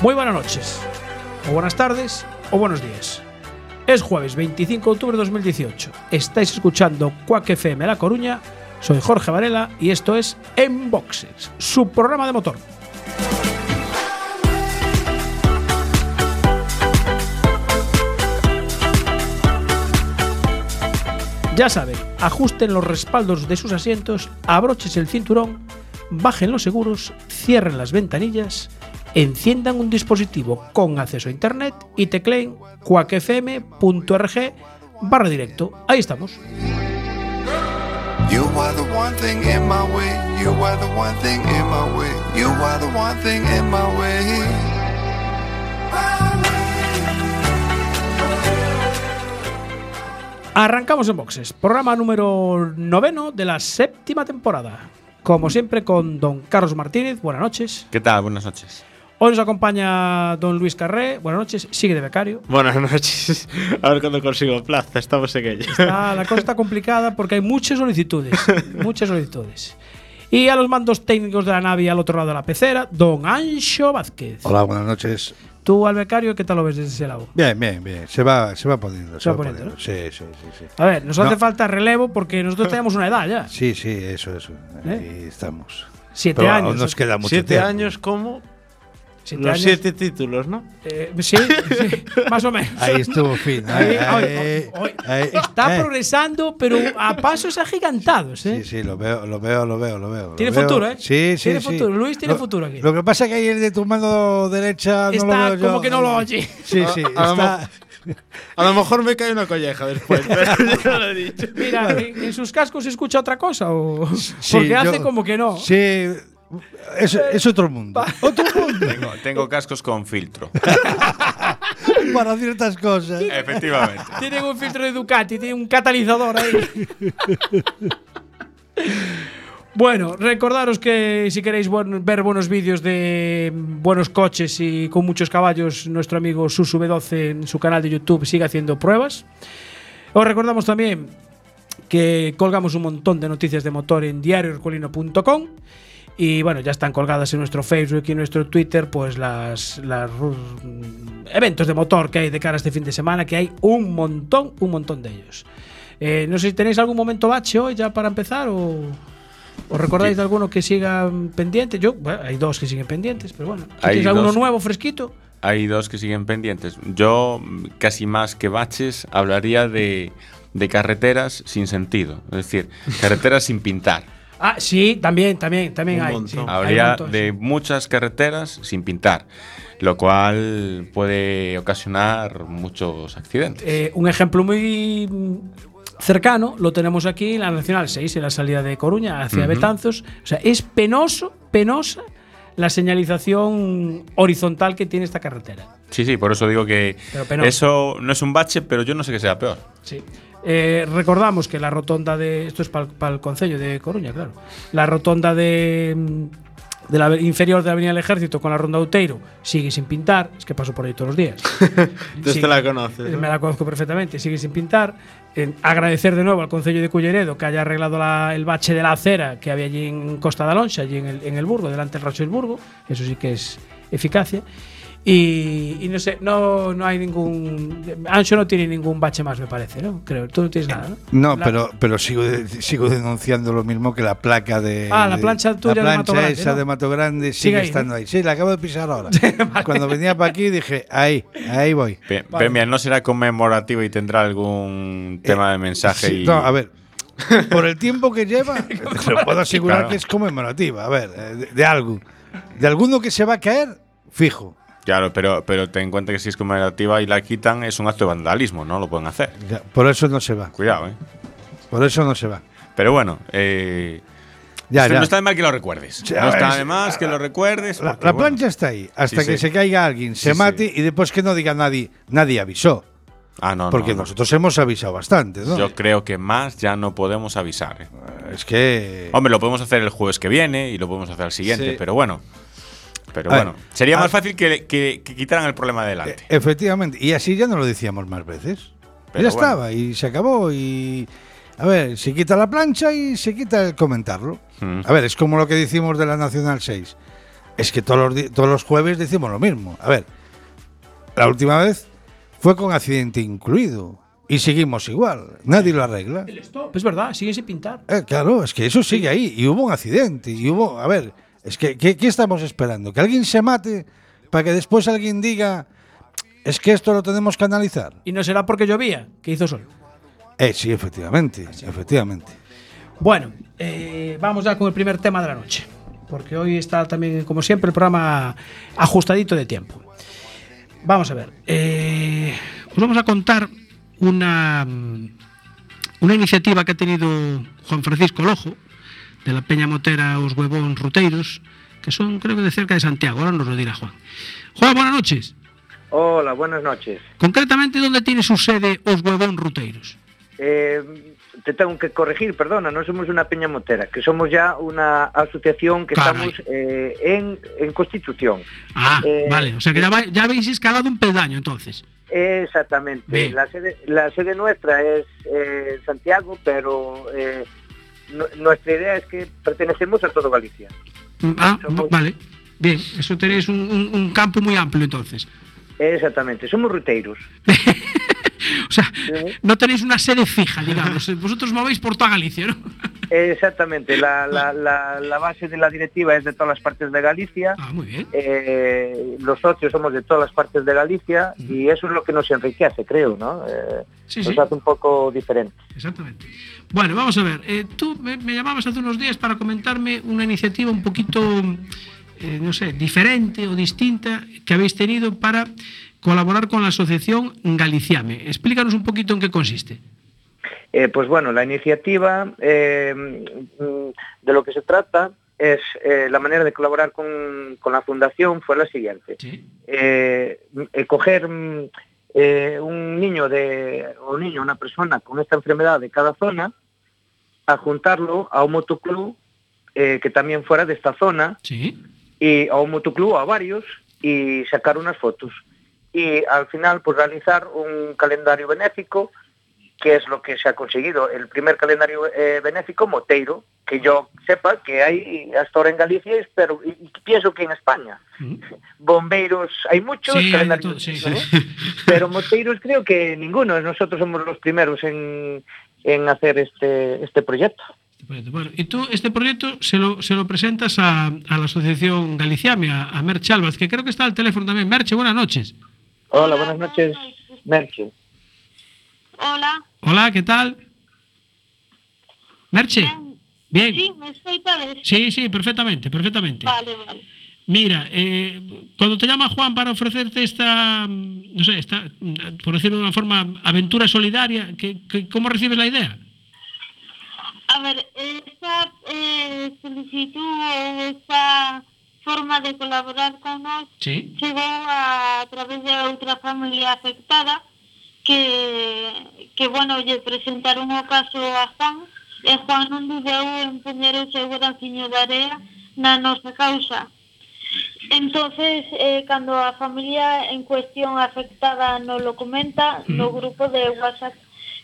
Muy buenas noches, o buenas tardes, o buenos días. Es jueves 25 de octubre de 2018. Estáis escuchando Quack FM La Coruña. Soy Jorge Varela y esto es En Boxes, su programa de motor. Ya saben, ajusten los respaldos de sus asientos, abroches el cinturón, bajen los seguros, cierren las ventanillas, enciendan un dispositivo con acceso a internet y tecleen quackfm.org barra directo. Ahí estamos. Arrancamos en boxes, programa número noveno de la séptima temporada. Como siempre con don Carlos Martínez, buenas noches. ¿Qué tal? Buenas noches. Hoy nos acompaña don Luis Carré, buenas noches, sigue de becario. Buenas noches. A ver cuándo consigo plaza. Estamos en ello. Está- la cosa está complicada porque hay muchas solicitudes, muchas solicitudes. Y a los mandos técnicos de la nave al otro lado de la pecera, don Ancho Vázquez. Hola, buenas noches. Tú al becario, ¿qué tal lo ves desde ese lado? Bien, bien, bien. Se va, se va poniendo. Se va poniendo, Sí, sí, sí, sí. A ver, nos No. hace falta relevo porque nosotros tenemos una edad ya. Sí, sí, eso, eso. ¿Eh? Ahí estamos. Siete Pero años. aún nos queda mucho Siete tiempo. años como Siete los años. siete títulos, ¿no? Eh, sí, sí, más o menos. Ahí estuvo fin. Ahí, Ahí, hoy- ahí, hoy- ahí, está eh. progresando, pero a pasos agigantados, ¿eh? Sí, sí, lo veo, lo veo, lo veo, lo veo. lo Tiene veo. futuro, ¿eh? Sí, sí, Tiene sí. futuro. Luis tiene Lo- futuro aquí. Lo que pasa es que ahí el de tu mano derecha no Está lo veo yo. como que no lo oye. Sí, sí, A- lo está. A lo mejor me cae una colleja después, pero ya lo he dicho. Mira, ¿en, en sus cascos se escucha otra cosa? O... Sí, Porque yo- hace como que no. Sí, es, es otro mundo. Otro mundo Tengo, tengo cascos con filtro. para ciertas cosas. Efectivamente. Tienen un filtro de Ducati, tiene un catalizador ahí. bueno, recordaros que si queréis buen- ver buenos vídeos de buenos coches y con muchos caballos, nuestro amigo Susu B12 en su canal de YouTube sigue haciendo pruebas. Os recordamos también que colgamos un montón de noticias de motor en diarioherculino.com y bueno, ya están colgadas en nuestro Facebook y en nuestro Twitter pues las, las ru- eventos de motor que hay de cara a este fin de semana, que hay un montón, un montón de ellos. Eh, no sé si tenéis algún momento bache hoy ya para empezar o os recordáis de alguno que siga pendiente. Yo, bueno, hay dos que siguen pendientes, pero bueno. Hay ¿Tienes alguno nuevo, fresquito? Hay dos que siguen pendientes. Yo, mm, casi más que baches, hablaría de, de carreteras sin sentido. Es decir, carreteras sin pintar. Ah, sí, también, también, también hay. Habría montón, de sí. muchas carreteras sin pintar, lo cual puede ocasionar muchos accidentes. Eh, un ejemplo muy cercano lo tenemos aquí en la Nacional 6, en la salida de Coruña hacia. Betanzos. O sea, es penoso, penosa la señalización horizontal que tiene esta carretera. Sí, sí, por eso digo que eso no es un bache, pero yo no sé que sea peor. Sí. Eh, recordamos que la rotonda de. Esto es para el Concello de Coruña, claro. La rotonda de. De la inferior de la Avenida del Ejército con la Ronda Outeiro sigue sin pintar. Es que paso por ahí todos los días. Entonces te la conoces. ¿no? Me la conozco perfectamente, sigue sin pintar. Eh, agradecer de nuevo al Concello de Culleredo que haya arreglado la- el bache de la acera que había allí en Costa de Alonso, allí en el, en el Burgo, delante del Racho del Burgo. Eso sí que es eficacia. Y, y no sé, no, no hay ningún. Ancho no tiene ningún bache más, me parece, ¿no? Creo. Tú no tienes nada, ¿no? No, La- pero, pero sigo, de- sigo denunciando lo mismo que la placa de. Ah, la de- plancha tuya de La Mato plancha Grande, esa ¿no? de Mato Grande Sigue sigue, ahí, estando ¿no? ahí. Sí, la acabo de pisar ahora. Cuando venía para aquí dije, ahí, ahí voy. Pemia, ¿no será conmemorativo y tendrá algún tema de mensaje? Sí, y... no, a ver. Por el tiempo que lleva, te lo puedo asegurar Claro. que es conmemorativa. A ver, eh, de, de algo. De alguno que se va a caer, fijo. Claro, pero, pero ten en cuenta que si es conmemorativa y la quitan, es un acto de vandalismo, no lo pueden hacer. Ya, Por eso no se va. Cuidado, ¿eh? Por eso no se va. Pero bueno, eh, Ya, Esto ya. No está de mal que lo recuerdes. No está es- de más que lo recuerdes. La, bueno, plancha está ahí, hasta Sí, que sí. se caiga alguien, se Sí, mate y después que no diga nadie, nadie avisó. Ah, no, porque no, no. nosotros hemos avisado bastante, ¿no? Yo creo que más ya no podemos avisar. ¿eh? Es que. Hombre, lo podemos hacer el jueves que viene y lo podemos hacer al siguiente, pero bueno. Pero A ver, bueno, sería a- más fácil que, que- que quitaran el problema de e- efectivamente. Y así ya no lo decíamos más veces. Pero ya bueno. estaba y se acabó. Y. A ver, se quita la plancha y se quita el comentarlo. Mm. A ver, es como lo que decimos de la Nacional 6. Es que todos los, todos los jueves decimos lo mismo. A ver, la última vez fue con accidente incluido. Y seguimos igual. Nadie lo arregla. El stop, es verdad, sigue sin pintar. Eh, claro, es que eso sigue ahí. Y hubo un accidente. Y hubo. A ver, es que. ¿qué, qué estamos esperando? ¿Que alguien se mate para que después alguien diga. Es que esto lo tenemos que analizar? Y no será porque llovía, que hizo sol. Eh, sí, efectivamente. Efectivamente. Bueno, eh, vamos ya con el primer tema de la noche. Porque hoy está también, como siempre, el programa ajustadito de tiempo. Vamos a ver. eh, os vamos a contar una, mm, una iniciativa que ha tenido Juan Francisco Lojo, de la Peña Motera Os Huevón Ruteiros, que son, creo que de cerca de Santiago. Ahora nos lo dirá Juan. Juan, buenas noches. Hola, buenas noches. Concretamente, ¿dónde tiene su sede Os Huevón Ruteiros? Eh, te tengo que corregir, perdona, no somos una peña motera, que somos ya una asociación que Caray. estamos eh, en, en Constitución. Ah, Eh, vale. O sea que ya, va- ya habéis escalado un peldaño entonces. Exactamente. Bien. La sede, la sede nuestra es Santiago, pero nu- nuestra idea es que pertenecemos a todo Galicia. Mm, Ah, Somos- vale. Bien, eso tenéis un, un- un campo muy amplio entonces. Exactamente, somos ruteiros. O sea, no tenéis una sede fija, digamos. Vosotros movéis por toda Galicia, ¿no? Exactamente, la, la- la- la base de la directiva es de todas las partes de Galicia. Ah, muy bien. Eh, los socios somos de todas las partes de Galicia y eso es lo que nos enriquece, creo, ¿no? Eh, Sí, nos sí. hace un poco diferente. Exactamente. Bueno, vamos a ver. eh, tú me, me llamabas hace unos días para comentarme una iniciativa un poquito, eh, no sé, diferente o distinta que habéis tenido para colaborar con la asociación Galiciame. Explícanos un poquito en qué consiste. Eh, pues bueno, la iniciativa eh, de lo que se trata es eh, la manera de colaborar con, con la fundación fue la siguiente. Sí. Coger un niño de o un niño, una persona con esta enfermedad de cada zona, a juntarlo a un motoclub que también fuera de esta zona Sí. y a un motoclub a varios y sacar unas fotos y al final pues realizar un calendario benéfico que es lo que se ha conseguido el primer calendario eh, benéfico moteiro que yo sepa que hay hasta ahora en Galicia y, y pienso que en España Mm. bombeiros hay muchos Sí, calendarios todo, sí, ¿no? sí. pero moteiros creo que ninguno nosotros somos los primeros en, en hacer este este proyecto Bueno, y tú este proyecto se lo, se lo presentas a, a la asociación Galiciame, a, a Merche que creo que está al teléfono también. Merche, buenas noches. Hola buenas noches Merche Hola. Hola, ¿qué tal? Merche. Bien. Sí, me escoitades? Sí, sí, perfectamente, perfectamente. Vale, vale. Mira, eh, cuando te llama Juan para ofrecerte esta, no sé, esta, por decirlo de una forma, aventura solidaria, ¿qué, qué- cómo recibes la idea? A ver, esta eh, solicitud, esta forma de colaborar con nós sí. chegou a, a través de outra familia afectada que, que bueno, lle presentaron o caso a Juan e Juan non dudou en poñer o seu graciño de area na nosa causa. Entonces, eh, cando a familia en cuestión afectada non lo comenta mm. no grupo de WhatsApp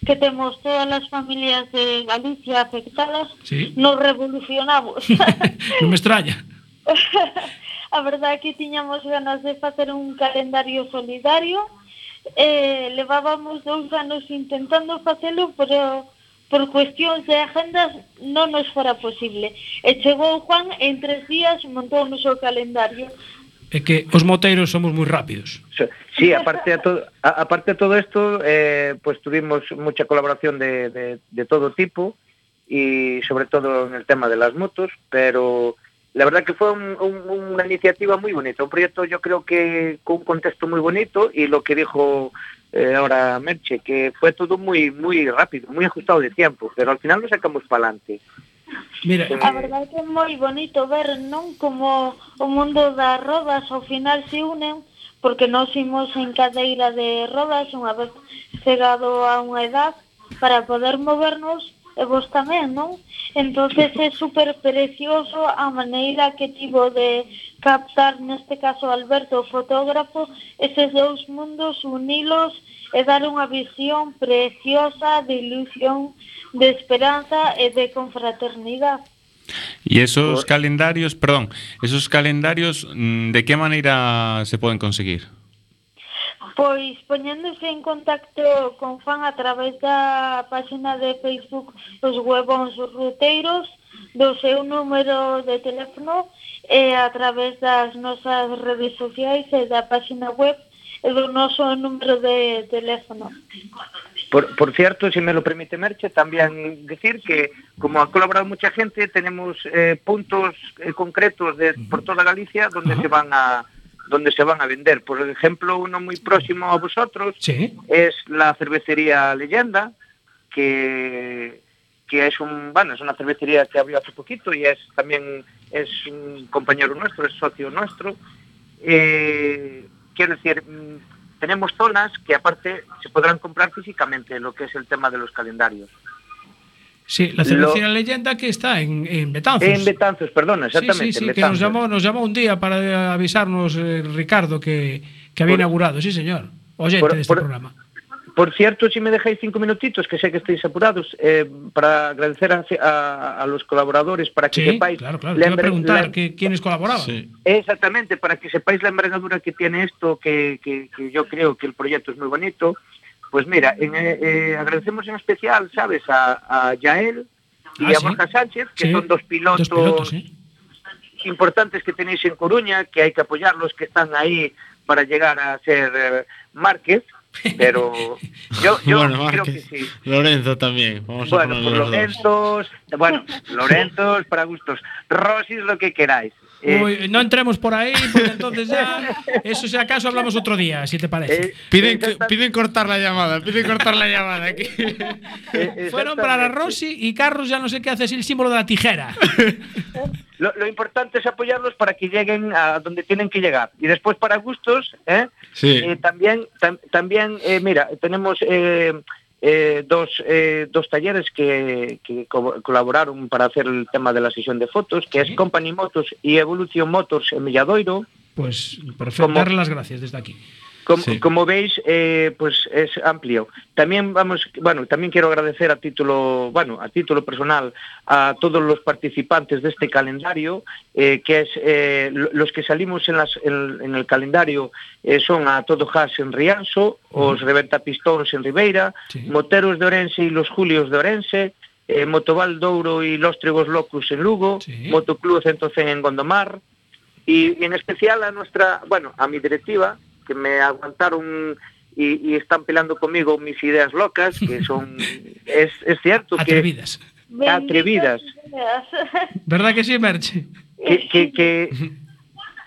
que temos todas as familias de Galicia afectadas, sí. nos revolucionamos. non me extraña. a verdade é que tiñamos ganas de facer un calendario solidario eh, levábamos dous anos intentando facelo pero por cuestións de agendas non nos fora posible e chegou Juan en tres días montou o seu calendario é que os moteiros somos moi rápidos. Sí, aparte a todo aparte a todo isto eh pues tuvimos mucha colaboración de de de todo tipo y sobre todo en el tema de las motos, pero la verdad que fue un- un- una iniciativa muy bonita, un proyecto yo creo que con un contexto muy bonito y lo que dijo eh, ahora Merche, que fue todo muy muy rápido, muy ajustado de tiempo, pero al final lo sacamos para adelante. Mira, A verdade que é moi bonito ver, non, como o mundo das rodas ao final se unen, porque nós imos en cadeira de rodas unha vez chegado a unha edad para poder movernos vos tamén, non? Entonces é super precioso a maneira que tivo de captar, neste caso Alberto, fotógrafo, eses dous mundos unilos e dar unha visión preciosa de ilusión, de esperanza e de confraternidade. Y esos calendarios, perdón, esos calendarios, mm, ¿de qué manera se pueden conseguir? Pois poñéndose en contacto con fan a través da página de Facebook Os Huevóns Ruteiros, do seu número de teléfono e a través das nosas redes sociais e da página web e do noso número de teléfono. Por, por cierto, se si me lo permite Merche, también decir que como ha colaborado mucha gente, tenemos eh, puntos eh, concretos de, por toda Galicia donde uh -huh. se van a donde se van a vender. Por ejemplo, uno muy próximo a vosotros Sí. es la cervecería Leyenda, que, que es un, bueno, es una cervecería que abrió hace poquito y es también es un compañero nuestro, es socio nuestro. Eh, quiero decir, mm, tenemos zonas que aparte se podrán comprar físicamente, lo que es el tema de los calendarios. Sí, la cervecería Leyenda que está en, en Betanzos. En Betanzos, perdona, Sí, exactamente. sí, sí, en que nos llamó, nos llamó un día para avisarnos eh, Ricardo que, que había Por- inaugurado, sí señor. Oyente por- de este por- programa. Por cierto, si me dejáis cinco minutitos, que sé que estáis apurados, eh, para agradecer a, a- a los colaboradores, para que Sí, sepáis claro, claro. la Te iba a enver- preguntar la- que, quiénes colaboraban. Sí. Exactamente, para que sepáis la envergadura que tiene esto, que, que- que yo creo que el proyecto es muy bonito. Pues mira, en, eh, eh, agradecemos en especial, ¿sabes?, a, a Yael y Ah, a sí. Borja Sánchez, que Sí, son dos pilotos, Dos pilotos, sí. importantes que tenéis en Coruña, que hay que apoyarlos, que están ahí para llegar a ser eh, Márquez, pero yo, yo bueno, creo que sí. Lorenzo también. Vamos a Bueno, los dos. Lorenzos, bueno, Lorenzos para gustos, Rosis lo que queráis. Eh, Uy, no entremos por ahí, porque entonces ya, eso si acaso hablamos otro día, si te parece. eh, Piden, exacta- piden cortar la llamada, piden cortar la llamada aquí. eh, Fueron para. Rosy y Carlos ya no sé qué hace, es el símbolo de la tijera. Lo, lo importante es apoyarlos para que lleguen a donde tienen que llegar. Y después para gustos, ¿eh? Sí. Eh, también, tam- también eh, mira, tenemos eh, dos, eh, dos talleres que, que co- colaboraron para hacer el tema de la sesión de fotos, que es Company Motors y Evolution Motors en Milladoiro. Pues perfecto, darle las gracias desde aquí. Como, sí. como veis, eh, pues es amplio. También vamos, bueno, también quiero agradecer a título, bueno, a título personal a todos los participantes de este calendario, eh, que es eh, los que salimos en, las, en, en el calendario eh, son a Todo Has en Rianso, uh -huh. os Reventa Pistóns en Ribeira, sí. Moteros de Orense y los Julios de Orense, eh, Motoval Douro y los Trigos Locus en Lugo, sí. Motoclub Centocen en Gondomar, y, y en especial a nuestra, bueno, a mi directiva, que me aguantaron y, y están peleando conmigo mis ideas locas, que son, es, es cierto que, Atrevidas. Atrevidas. Benditas ideas. ¿Verdad que sí, Merche? que, que- que-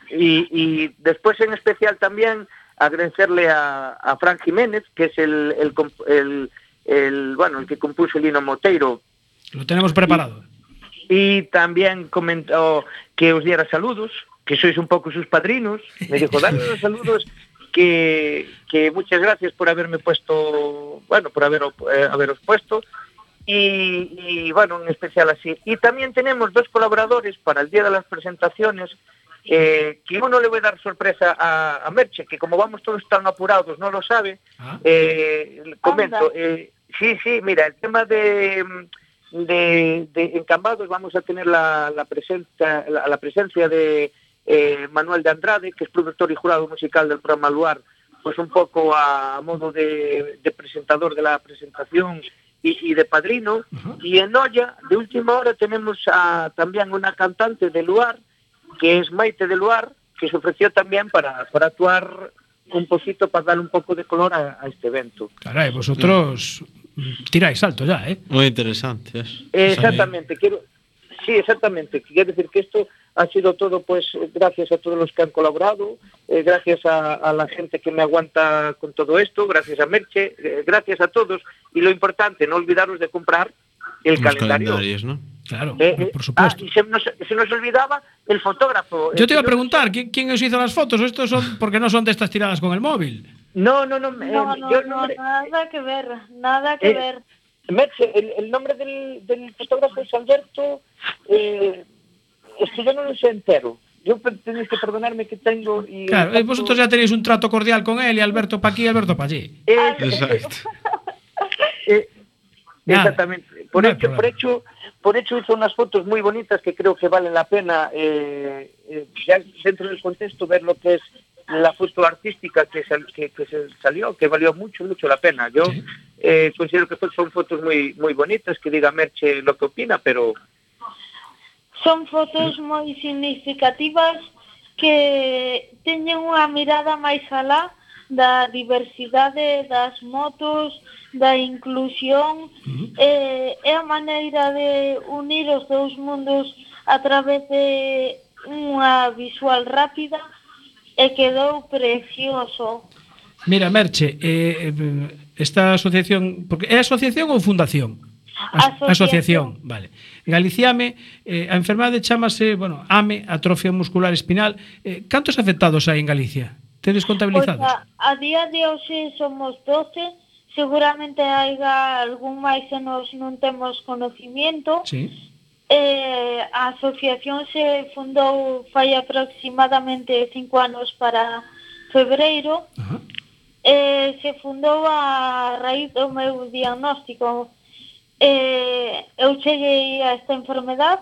y, y después en especial también agradecerle a, a Fran Jiménez, que es el, el, comp- el- el, bueno, el que compuso el hino Moteiro, Lo tenemos preparado. y también comentó que os diera saludos, que sois un poco sus padrinos. Me dijo, dale los saludos, que, que muchas gracias por haberme puesto, bueno, por haber, eh, haberos puesto. Y, y, bueno, en especial así. Y también tenemos dos colaboradores para el día de las presentaciones, eh, que uno le voy a dar sorpresa a, a Merche, que como vamos todos tan apurados, no lo sabe. Ah, Eh, comento, eh, sí, sí, mira, el tema de, de, de encambados vamos a tener la, la presencia, la, la presencia de eh, Manuel de Andrade, que es productor y jurado musical del programa Luar, pues un poco a modo de, de presentador de la presentación y, y de padrino. Uh -huh. Y en Olla, de última hora, tenemos a, también una cantante de Luar, que es Maite de Luar, que se ofreció también para, para actuar un poquito, para dar un poco de color a, a este evento. Caray, vosotros tiráis alto ya, ¿eh? Muy interesante. Eh, exactamente. Quiero, Sí, exactamente. Quiero decir que esto ha sido todo, pues, gracias a todos los que han colaborado, eh, gracias a, a la gente que me aguanta con todo esto, gracias a Merche, eh, gracias a todos. Y lo importante, no olvidaros de comprar el Los calendario. calendarios, ¿no? Claro, Eh, por ah, supuesto. y se nos, se nos olvidaba el fotógrafo. Yo te iba a preguntar, ¿quién, quién os hizo las fotos? Estos son porque no son de estas tiradas con el móvil. No, no, no. eh, No, no, yo no, nada que ver, nada que Eh, ver. Merche, el, el nombre del, del fotógrafo es Alberto. eh, es que yo no lo sé entero. Yo tenéis que perdonarme que tengo. Y Claro, eh, vosotros ya tenéis un trato cordial con él y Alberto para aquí y Alberto para allí. Eh, Exacto. eh, exactamente. Por no hecho, por hecho, por hecho hizo unas fotos muy bonitas que creo que valen la pena eh, eh, ya dentro del contexto ver lo que es la foto artística que, sal, que, que, se salió, que valió mucho, mucho la pena. Yo eh, considero que son fotos muy, muy bonitas, que diga Merche lo que opina, pero... Son fotos moi significativas que teñen unha mirada máis alá da diversidade das motos, da inclusión, eh, é a maneira de unir os dous mundos a través de unha visual rápida, e quedou precioso. Mira, Merche, eh, eh, esta asociación, porque é asociación ou fundación? Asociación. asociación. vale. Galiciame, eh, a enfermade chamase, bueno, AME, atrofia muscular espinal. Eh, cantos afectados hai en Galicia? Tedes contabilizados? Pois a, a día de hoxe somos 12, seguramente haiga algún máis que nos non temos conocimiento, sí. Eh, a asociación se fundou fai aproximadamente cinco anos para febreiro. Ajá. Eh, se fundou a raíz do meu diagnóstico. Eh, eu cheguei a esta enfermedad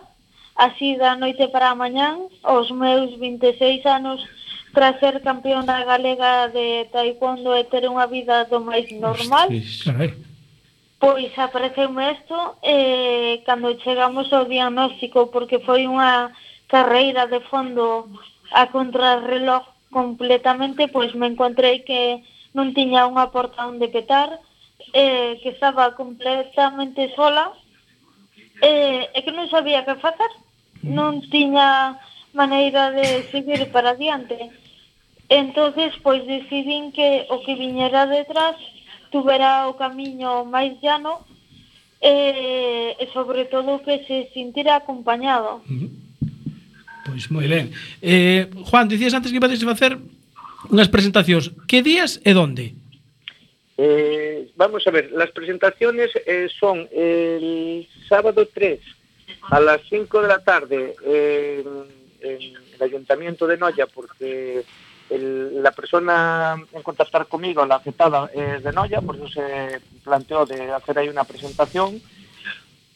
así da noite para a mañán, aos meus 26 anos, tras ser campeona galega de taekwondo e ter unha vida do máis normal. Carai. Pois apareceume isto eh, cando chegamos ao diagnóstico porque foi unha carreira de fondo a contrarreloj completamente, pois me encontrei que non tiña unha porta onde petar, eh, que estaba completamente sola eh, e que non sabía que facer. Non tiña maneira de seguir para adiante. Entonces, pois decidín que o que viñera detrás tuvera o camiño máis llano e, e sobre todo que se sintira acompañado. Pois moi ben. Eh, Juan, dicías antes que ibades facer unhas presentacións. Que días e onde? Eh, vamos a ver, las presentaciones eh, son el sábado 3 a las 5 de la tarde eh, en, en el Ayuntamiento de Noya, porque la persona en contactar conmigo, la afectada, es de Noya, por eso se planteó de hacer ahí una presentación.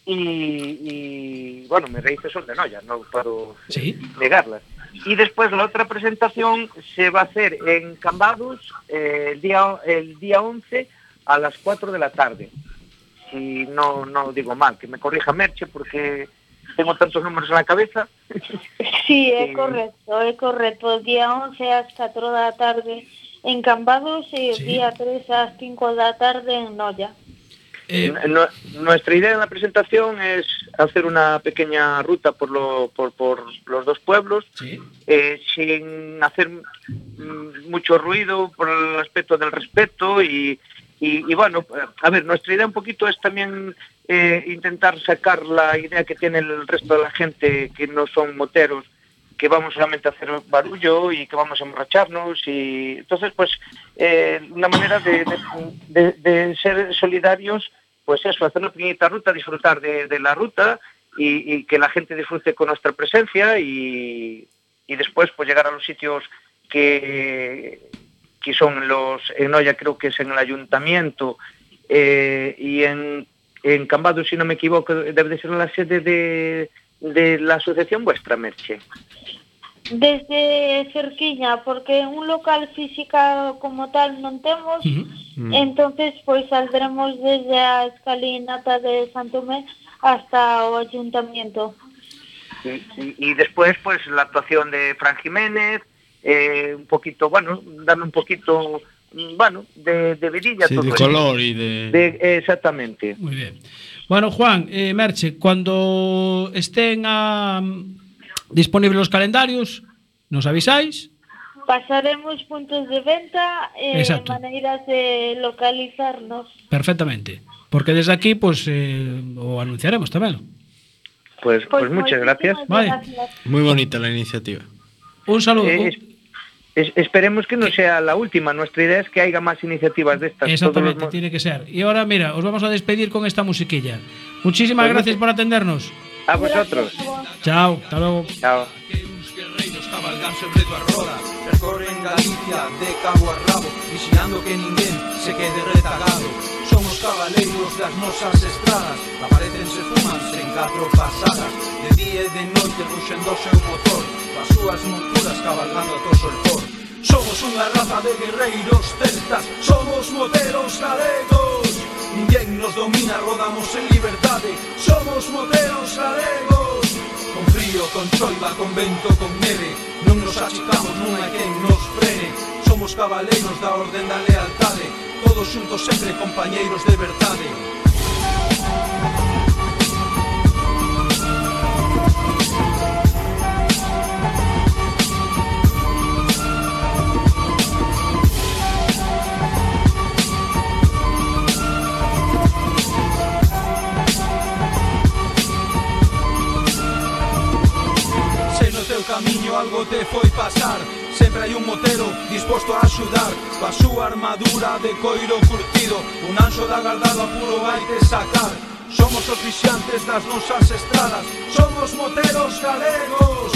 Y, y, bueno, mis raíces son de Noya, no puedo Sí. negarlas. Y después la otra presentación se va a hacer en Cambados eh, el, día, el día 11 a las 4 de la tarde. Si no, no digo mal, que me corrija Merche porque tengo tantos números en la cabeza. Sí, é correcto, é correcto. Día 11 ás 4 da tarde en Cambados e Sí. día 3 ás 5 da tarde en Noia. Eh, Nu- nuestra idea en la presentación es hacer una pequeña ruta por, lo, por, por los dos pueblos, sí. eh, sin hacer mm, mucho ruido por el aspecto del respeto y, y, bueno, a ver, nuestra idea un poquito es también eh, intentar sacar la idea que tiene el resto de la gente que no son moteros, que vamos solamente a hacer barullo y que vamos a emborracharnos y entonces pues eh, una manera de, de- ser solidarios pues eso, hacer una pequeñita ruta, disfrutar de, de la ruta y, y que la gente disfrute con nuestra presencia y, y después pues llegar a los sitios que, que son los, en Noya creo que es en el ayuntamiento eh, y en, en Cambados, si no me equivoco, debe de ser la sede de, de la asociación vuestra, Merche. Desde cerquiña, porque un local física como tal non temos, Ujú. Mm. entonces pois saldremos desde a escalinata de Santomé hasta o ayuntamiento. Y, y- y después, pues, la actuación de Fran Jiménez, eh, un poquito, bueno, darle un poquito, mm, bueno, de, de vidilla a Sí, todo de color y de... De- exactamente. Moi ben. Bueno, Juan, eh, Merche, cuando estén ah, disponibles los calendarios, nos avisáis. Pasaremos puntos de venta e Exacto. maneiras de localizarnos. Perfectamente. Porque desde aquí, pues, eh, o anunciaremos tamén. Pues, pues muchas moitísimas gracias. Vale. gracias. Muy bonita la iniciativa. Un saludo. Eh, es- es- esperemos que no sea la última. Nuestra idea es que haya más iniciativas de estas. todos los Exactamente, tiene que ser. Y ahora, mira, os vamos a despedir con esta musiquilla. Muchísimas Pues gracias por atendernos. A vosotros. Chao, hasta luego. Chao. vigilando que ninguén se quede retagado. Somos cabaleiros das nosas estradas. Aparecense fumanse en catro pasadas. De día e de noite ruxendo o seu motor. As súas monturas cabalgando ato solfor Somos unha raza de guerreiros celtas. Somos moteros galegos Ninguén nos domina, rodamos en liberdade Somos moteros galegos Con frío, con choiva, con vento, con neve Non nos achicamos, non hai quen nos frene. Somos cabaleiros da orden da lealtade Todos xuntos sempre compañeiros de verdade. Se no teu camiño algo te foi pasar Sempre hai un motero disposto a axudar Coa súa armadura de coiro curtido Un anxo da gardada puro vai te sacar. Somos os vixantes das nosas estradas Somos moteros galegos.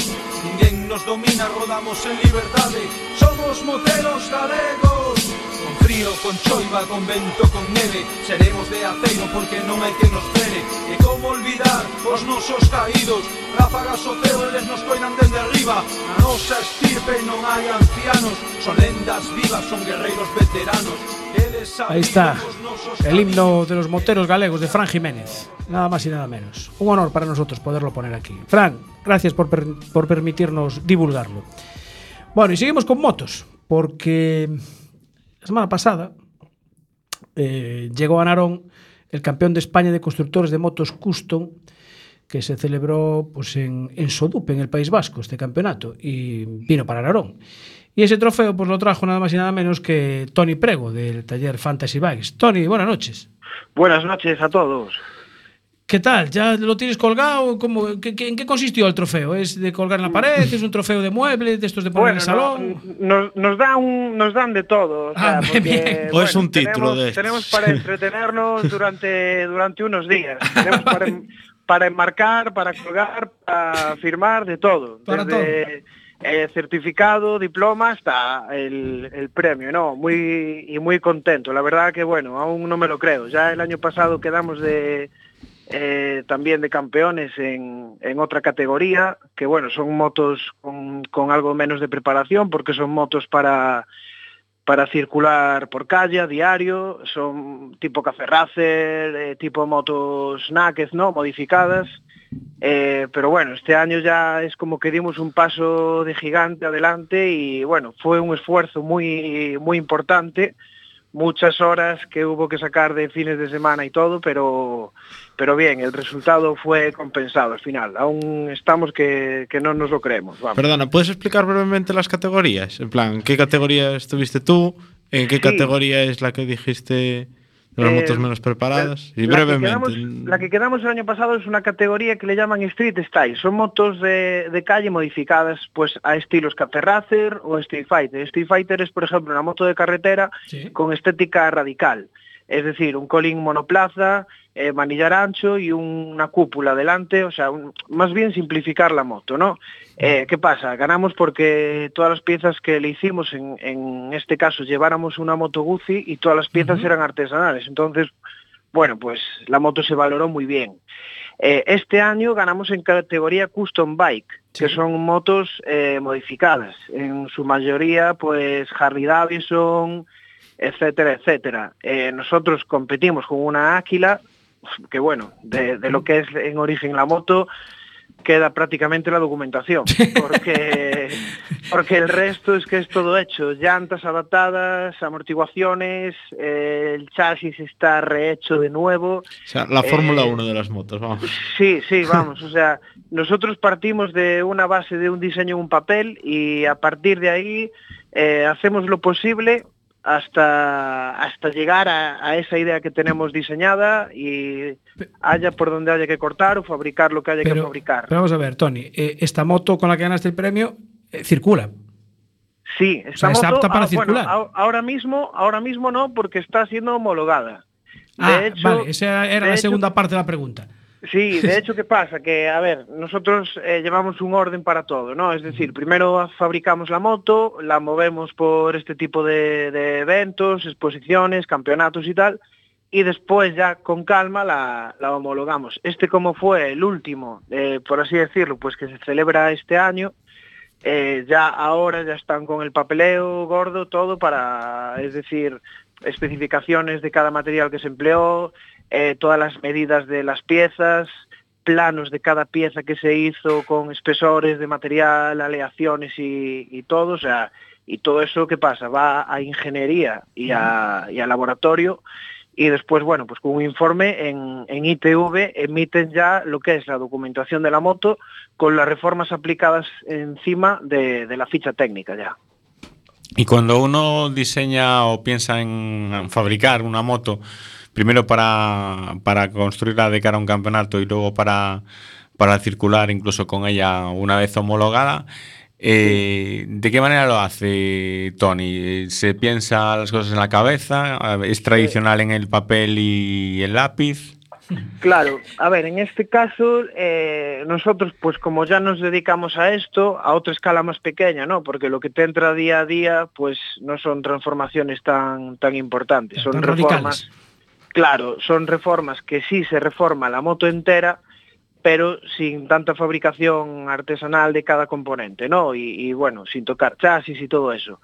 Ninguén nos domina, rodamos en liberdade Somos moteros galegos. Frío, con choiva, con vento, con neve Seremos de aceiro porque non hai que nos frene E como olvidar os nosos caídos Ráfagas o ceo, eles nos coidan desde arriba Na nosa estirpe non hai ancianos Son lendas vivas, son guerreiros veteranos Ahí está. El himno de los moteros galegos de Fran Jiménez. Nada más y nada menos. Un honor para nosotros poderlo poner aquí. Fran, gracias por, per- por permitirnos divulgarlo. Bueno, y seguimos con motos, porque la semana pasada eh, llegó a Narón el campeón de España de constructores de motos custom que se celebró pues, en, en Sodupe, en el País Vasco, este campeonato, y vino para Narón. Y ese trofeo pues, lo trajo nada más y nada menos que Tony Prego, del taller Fantasy Bikes. Tony, buenas noches. Buenas noches a todos. ¿Qué tal? ¿Ya lo tienes colgado? ¿Cómo, qué- qué- ¿En qué consistió el trofeo? ¿Es de colgar en la pared? ¿Es un trofeo de mueble? ¿De estos de poner en el salón? no- nos, nos dan nos dan de todo. O sea, Ah, porque, bien. O es un título tenemos, de estos. tenemos para entretenernos durante durante unos días. Tenemos para, en- para enmarcar, para colgar, para firmar, de todo. Para Desde eh, certificado, diploma, hasta el, el premio, ¿no? Muy y muy contento. La verdad que bueno, aún no me lo creo. Ya el año pasado quedamos de eh, también de campeones en, en, otra categoría, que bueno, son motos con, con, algo menos de preparación porque son motos para, para circular por calle a diario, son tipo caferracer, eh, tipo motos naked, ¿no? Modificadas. Eh, pero bueno, este año ya es como que dimos un paso de gigante adelante y bueno, fue un esfuerzo muy, muy importante muchas horas que hubo que sacar de fines de semana y todo, pero, pero bien, el resultado fue compensado al final. Aún estamos que, que no nos lo creemos. Vamos. Perdona, ¿puedes explicar brevemente las categorías? En plan, ¿qué categoría estuviste tú? ¿En qué Sí. categoría es la que dijiste las Eh, motos menos preparadas? y La que brevemente. quedamos- la que quedamos el año pasado es una categoría que le llaman Street Style. Son motos de, de calle modificadas pues a estilos Café Racer o Street Fighter. Street Fighter es, por ejemplo, una moto de carretera Sí. con estética radical. Es decir, un colín monoplaza, eh, manillar ancho y una cúpula delante, o sea, un- más bien simplificar la moto, ¿no? Eh, ¿Qué pasa? Ganamos porque todas las piezas que le hicimos, en, en este caso, lleváramos una moto Guzzi y todas las piezas eran artesanales. Entonces, bueno, pues la moto se valoró muy bien. Eh, este año ganamos en categoría Custom Bike, que son motos modificadas. En su mayoría, pues Harley Davidson, etcétera, etcétera. Eh, nosotros competimos con una Áquila, que bueno, de, de lo que es en origen la moto, queda prácticamente la documentación, porque, porque el resto es que es todo hecho, llantas adaptadas, amortiguaciones, eh, el chasis está rehecho de nuevo. O sea, la Fórmula Eh, 1 de las motos, vamos. Sí, sí, vamos, o sea, nosotros partimos de una base de un diseño en un papel y a partir de ahí eh, hacemos lo posible hasta, hasta llegar a, a esa idea que tenemos diseñada y haya por donde haya que cortar o fabricar lo que haya que fabricar. pero vamos a ver, Tony, eh, esta moto con la que ganaste el premio eh, circula. Sí, esta sea, ¿es moto, apta para ah, bueno, circular? a- ahora mismo, ahora mismo no, porque está siendo homologada. De Ah, hecho- vale, esa era de la hecho- segunda parte de la pregunta. Sí, de hecho, ¿qué pasa? Que, a ver, nosotros eh, llevamos un orden para todo, ¿no? Es decir, primero fabricamos la moto, la movemos por este tipo de, de eventos, exposiciones, campeonatos y tal, y después ya con calma la, la homologamos. Este como fue el último, eh, por así decirlo, pues que se celebra este año, eh, ya ahora ya están con el papeleo gordo, todo para, es decir, especificaciones de cada material que se empleó, eh, todas las medidas de las piezas, planos de cada pieza que se hizo con espesores de material, aleaciones y, todo, o sea, y todo eso ¿qué pasa? Va a ingeniería y a, laboratorio y después, bueno, pues con un informe en, ITV emiten ya lo que es la documentación de la moto con las reformas aplicadas encima de la ficha técnica ya. Y cuando uno diseña o piensa en fabricar una moto, primero para, para construirla de cara a un campeonato y luego para, para circular incluso con ella una vez homologada, eh, ¿de qué manera lo hace Tony? ¿Se piensa las cosas en la cabeza? ¿Es tradicional en el papel y el lápiz? Claro, a ver, en este caso eh, nosotros pues como ya nos dedicamos a esto, a otra escala más pequeña, ¿no? Porque lo que te entra día a día pues no son transformaciones tan, tan importantes, son Tan reformas. radicales. Claro, son reformas que sí se reforma la moto entera, pero sin tanta fabricación artesanal de cada componente, ¿no? Y, y bueno, sin tocar chasis y todo eso.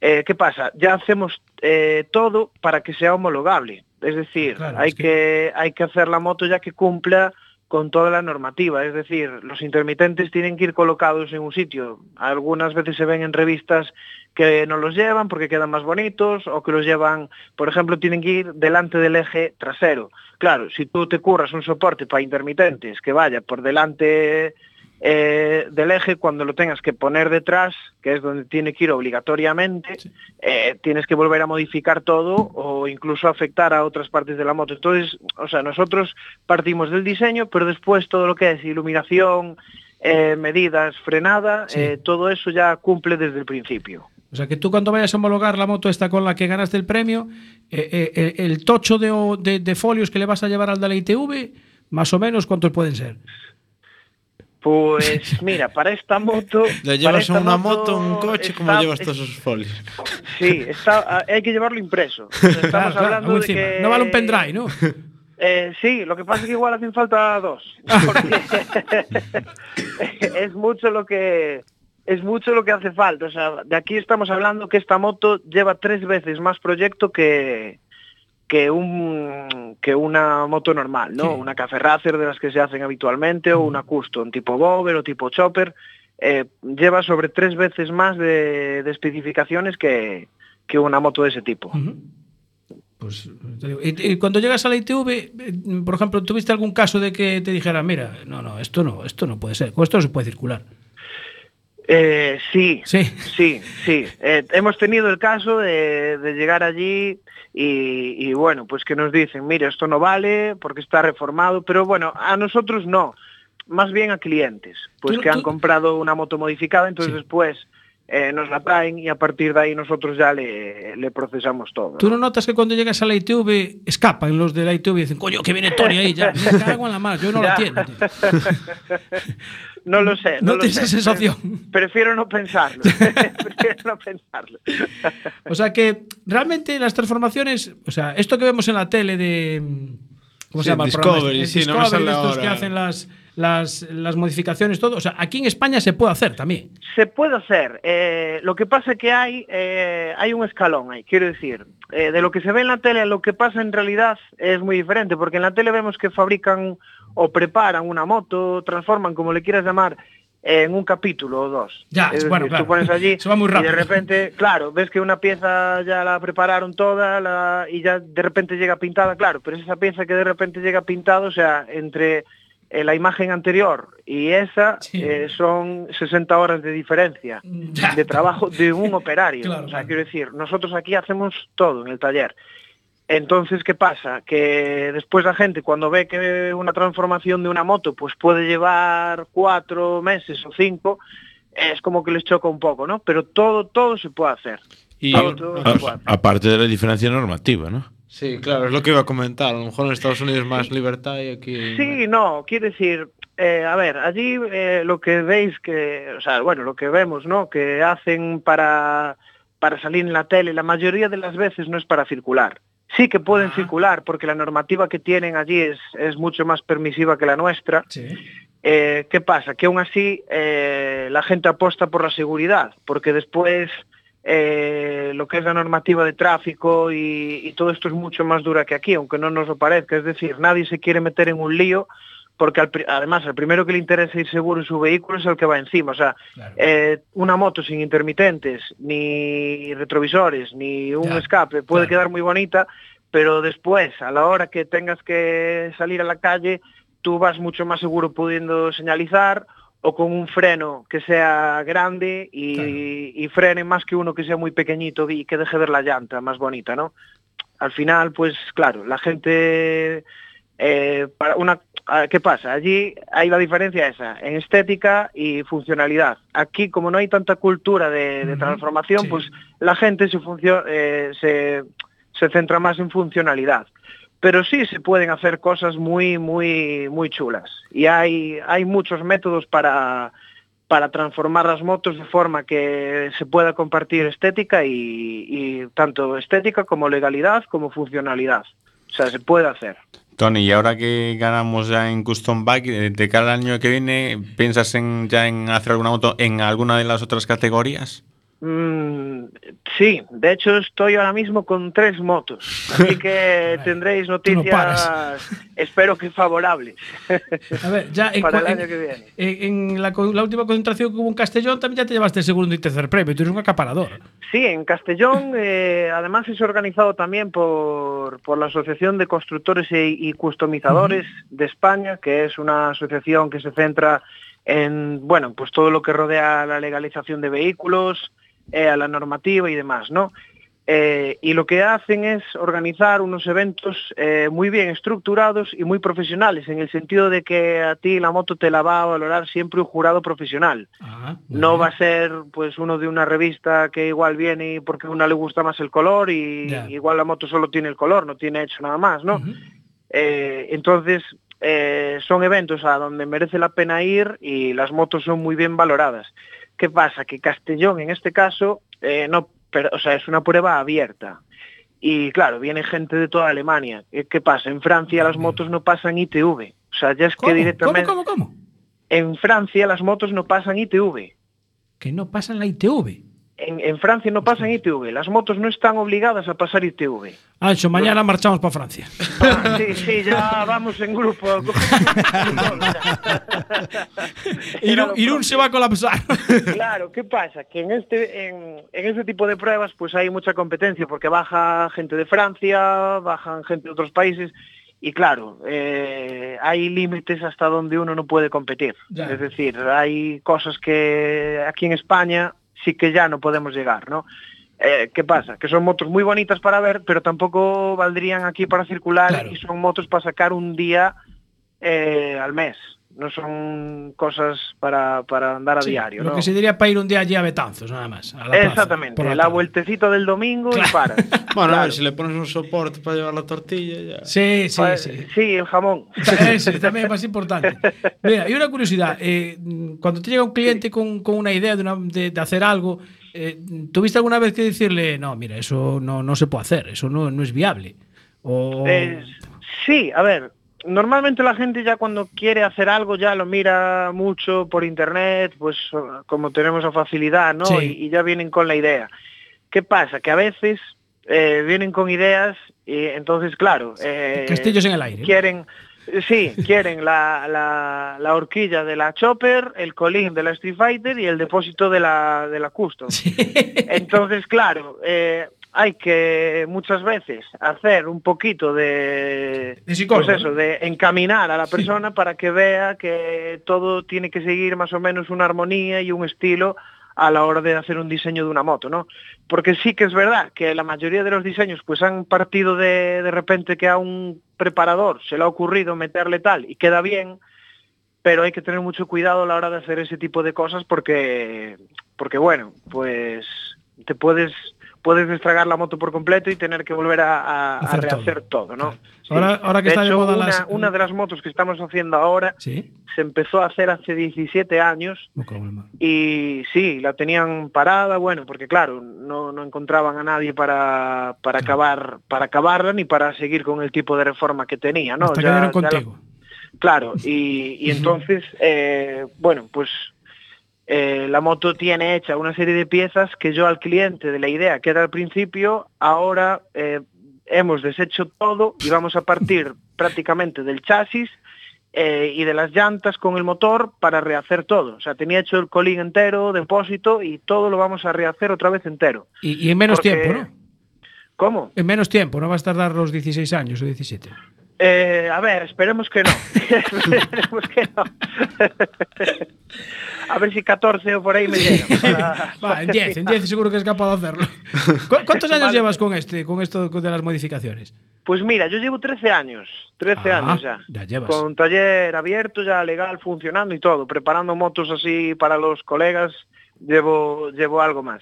Eh, ¿Qué pasa? Ya hacemos eh, todo para que sea homologable. Es decir, claro, hay, es que... que... hay que hacer la moto ya que cumpla con toda la normativa, es decir, los intermitentes tienen que ir colocados en un sitio. Algunas veces se ven en revistas que no los llevan porque quedan más bonitos o que los llevan, por ejemplo, tienen que ir delante del eje trasero. Claro, si tú te curras un soporte para intermitentes que vaya por delante eh, del eje, cuando lo tengas que poner detrás, que es donde tiene que ir obligatoriamente, eh, tienes que volver a modificar todo o incluso afectar a otras partes de la moto. Entonces, o sea, nosotros partimos del diseño, pero después todo lo que es iluminación, eh, medidas, frenada, Sí. todo eso ya cumple desde el principio. O sea, que tú cuando vayas a homologar la moto esta con la que ganaste el premio, el tocho de, de- de folios que le vas a llevar al de la ITV, más o menos, ¿cuántos pueden ser? Pues mira, para esta moto... Le para llevas esta una moto, un coche, ¿cómo está- llevas todos esos folios? Sí, está, hay que llevarlo impreso. Estamos Claro, hablando de que... No vale un pendrive, ¿no? Eh, sí, lo que pasa es que igual hacen falta dos. Porque es mucho lo que es mucho lo que hace falta. O sea, de aquí estamos hablando que esta moto lleva tres veces más proyecto que que un que una moto normal, ¿no? Sí. Una café racer de las que se hacen habitualmente o una custom tipo Bover o tipo Chopper. eh, lleva sobre tres veces más de, de especificaciones que, que una moto de ese tipo. Pues, te digo, y, y cuando llegas a la ITV, eh, por ejemplo, ¿tuviste algún caso de que te dijera, mira, no, no, esto no, esto no puede ser, con esto no se puede circular? Eh, sí, Sí. sí, sí. Eh, hemos tenido el caso de, de llegar allí y, y, bueno, pues que nos dicen, mire, esto no vale porque está reformado, pero bueno, a nosotros no, más bien a clientes, pues Tú- que han comprado una moto modificada, entonces Sí. después eh, nos la traen y a partir de ahí nosotros ya le, le procesamos todo. ¿Tú ¿no? no notas que cuando llegas a la ITV escapan los de la ITV y dicen, coño, que viene Tony ahí ya? Me cago en la mar, yo no la Ya. entiendo. tío". No lo sé. No lo tienes sé. esa sensación. Prefiero no pensarlo. Prefiero no pensarlo. O sea que realmente las transformaciones, o sea, esto que vemos en la tele de. ¿Cómo Sí, se llama? el programa Discovery, este? sí, no me Discovery, sale estos ahora. que hacen las, las, las modificaciones, todo. O sea, aquí en España se puede hacer también. Se puede hacer. eh, lo que pasa es que hay, eh, hay un escalón ahí, quiero decir. eh, de lo que se ve en la tele a lo que pasa en realidad es muy diferente, porque en la tele vemos que fabrican o preparan una moto, transforman, como le quieras llamar, en un capítulo o dos. Ya, es bueno, decir, claro. tú pones allí Se va muy y de rápido. repente, claro, ves que una pieza ya la prepararon toda la- y ya de repente llega pintada, claro, pero es esa pieza que de repente llega pintada, o sea, entre la imagen anterior y esa Sí. eh, son 60 horas de diferencia de trabajo de un operario. Claro, o sea, claro. quiero decir, nosotros aquí hacemos todo en el taller. Entonces, ¿qué pasa? Que después la gente cuando ve que una transformación de una moto pues puede llevar cuatro meses o cinco, es como que les choca un poco, ¿no? Pero todo, todo se puede hacer. Y Todo, todo se puede A- hacer. aparte de la diferencia normativa, ¿no? Sí, claro, es lo que iba a comentar. A lo mejor en Estados Unidos más libertad y aquí. Sí, no, quiere decir, eh, a ver, allí eh, lo que veis que, o sea, bueno, lo que vemos, ¿no? Que hacen para, para salir en la tele, la mayoría de las veces no es para circular. Sí que pueden circular porque la normativa que tienen allí es, es mucho más permisiva que la nuestra. Sí. Eh, ¿Qué pasa? Que aún así la gente aposta por la seguridad, porque después eh, lo que es la normativa de tráfico y, y todo esto es mucho más dura que aquí, aunque no nos lo parezca. Es decir, nadie se quiere meter en un lío porque al además el primero que le interesa ir seguro en su vehículo es el que va encima. O sea, Claro. eh, una moto sin intermitentes, ni retrovisores, ni un Ya, escape puede claro. quedar muy bonita, pero después, a la hora que tengas que salir a la calle, tú vas mucho más seguro pudiendo señalizar o con un freno que sea grande y, Claro. y frene más que uno que sea muy pequeñito y que deje ver la llanta más bonita, ¿no? Al final, pues claro, la gente eh, para una ¿qué pasa? Allí hay la diferencia esa, en estética y funcionalidad. Aquí, como no hay tanta cultura de, transformación, sí. pues la gente se, eh, se, se centra más en funcionalidad. Pero sí se pueden hacer cosas muy, muy, muy chulas. Y hay, hay muchos métodos para, para transformar las motos de forma que se pueda compartir estética y, tanto estética como legalidad como funcionalidad. O sea, se puede hacer. Tony, y ahora que ganamos ya en Custom Bike, eh, de cada año que viene, ¿piensas en, ya en hacer alguna moto en alguna de las otras categorías? Mm, sí, de hecho estoy ahora mismo con tres motos, así que tendréis no noticias, espero que favorables A ver, ya en, para el año en- que viene. en- la, última concentración que hubo en Castellón también ya te llevaste el segundo y tercer premio. Tú eres un acaparador. Sí, en Castellón eh, además es organizado también por, por la Asociación de Constructores y, y Customizadores de España, que es una asociación que se centra en, bueno, pues todo lo que rodea la legalización de vehículos, eh, a la normativa y demás, ¿no? Eh, y lo que hacen es organizar unos eventos eh, muy bien estructurados y muy profesionales, en el sentido de que a ti la moto te la va a valorar siempre un jurado profesional. Ah, No bien. va a ser pues uno de una revista que igual viene porque a una le gusta más el color y igual la moto solo tiene el color, no tiene hecho nada más, ¿no? Eh, entonces son eventos a donde merece la pena ir y las motos son muy bien valoradas. ¿Qué pasa? Que Castellón en este caso eh, no, pero, o sea, es una prueba abierta. Y claro, viene gente de toda Alemania. ¿Qué, qué pasa? En Francia las motos no pasan ITV. O sea, ya es ¿Cómo? que directamente... ¿Cómo, cómo, cómo? En Francia las motos no pasan ITV. Que no pasan la ITV. En, en Francia no pasan ITV. Las motos no están obligadas a pasar ITV. Ancho, mañana marchamos para Francia. Ah, sí, sí, ya vamos en grupo. Irún, Irún se va a colapsar. Claro, ¿qué pasa? Que en este, en, en este tipo de pruebas pues hay mucha competencia porque baja gente de Francia, bajan gente de otros países y claro, eh, hay límites hasta donde uno no puede competir. Ya. Es decir, hay cosas que aquí en España sí que ya no podemos llegar, ¿no? Eh, ¿Qué pasa? Que son motos muy bonitas para ver, pero tampoco valdrían aquí para circular Claro. y son motos para sacar un día eh, al mes. No son cosas para, para andar a Sí, diario. Lo ¿no? que se diría para ir un día allí a Betanzos, nada más. a la plaza, Exactamente, por la, vueltecita del domingo Claro. y para. Bueno, a ver, si le pones un soporte para llevar la tortilla, ya. Sí, sí, Pues, sí. sí, el jamón. Eso también es más importante. Mira, y una curiosidad. eh, cuando te llega un cliente con, con una idea de, una- de- de hacer algo, eh, ¿tuviste alguna vez que decirle, no, mira, eso no, no se puede hacer, eso no, no es viable? O... Eh, sí, a ver, normalmente la gente ya cuando quiere hacer algo ya lo mira mucho por internet, pues como tenemos la facilidad, ¿no? Sí. Y, y ya vienen con la idea. ¿Qué pasa? Que a veces eh, vienen con ideas y entonces, claro, eh, Castillos en el aire. quieren, sí, quieren la, la, la horquilla de la Chopper, el colín de la Street Fighter y el depósito de la, de la Custom. Entonces, claro, eh, hay que muchas veces hacer un poquito de, De psicólogo, pues eso, ¿no? de encaminar a la persona para que vea que todo tiene que seguir más o menos una armonía y un estilo a la hora de hacer un diseño de una moto, ¿no? Porque sí que es verdad que la mayoría de los diseños pues han partido de, de repente que a un preparador se le ha ocurrido meterle tal y queda bien, pero hay que tener mucho cuidado a la hora de hacer ese tipo de cosas porque, porque bueno, pues te puedes puedes destragar la moto por completo y tener que volver a, a- a Hacer todo. rehacer todo, ¿no? Sí. Ahora- ahora que está hecho, una, las- una de las motos que estamos haciendo ahora Sí. se empezó a hacer hace 17 años y sí, la tenían parada, bueno, porque claro, no, no encontraban a nadie para, para acabar para acabarla ni para seguir con el tipo de reforma que tenía, ¿no? Hasta que Ya- dieron ya la- contigo. Claro, y, y entonces, eh, bueno, pues eh, la moto tiene hecha una serie de piezas que yo al cliente de la idea que era al principio, ahora eh, hemos deshecho todo y vamos a partir prácticamente del chasis eh, y de las llantas con el motor para rehacer todo. O sea, tenía hecho el colín entero, depósito y todo lo vamos a rehacer otra vez entero. Y, y en menos Porque- tiempo, ¿no? ¿Cómo? En menos tiempo, no vas a tardar los 16 años o 17. Eh, a ver, esperemos que no. esperemos que no. a ver si 14 o por ahí me llega. para- Va, en 10, en 10 seguro que es capaz de hacerlo. ¿Cu- ¿Cuántos años Vale. llevas con este, con esto de las modificaciones? Pues mira, yo llevo 13 años, 13 Ah, años ya. ya llevas. Con taller abierto, ya legal, funcionando y todo. Preparando motos así para los colegas, llevo, llevo algo más.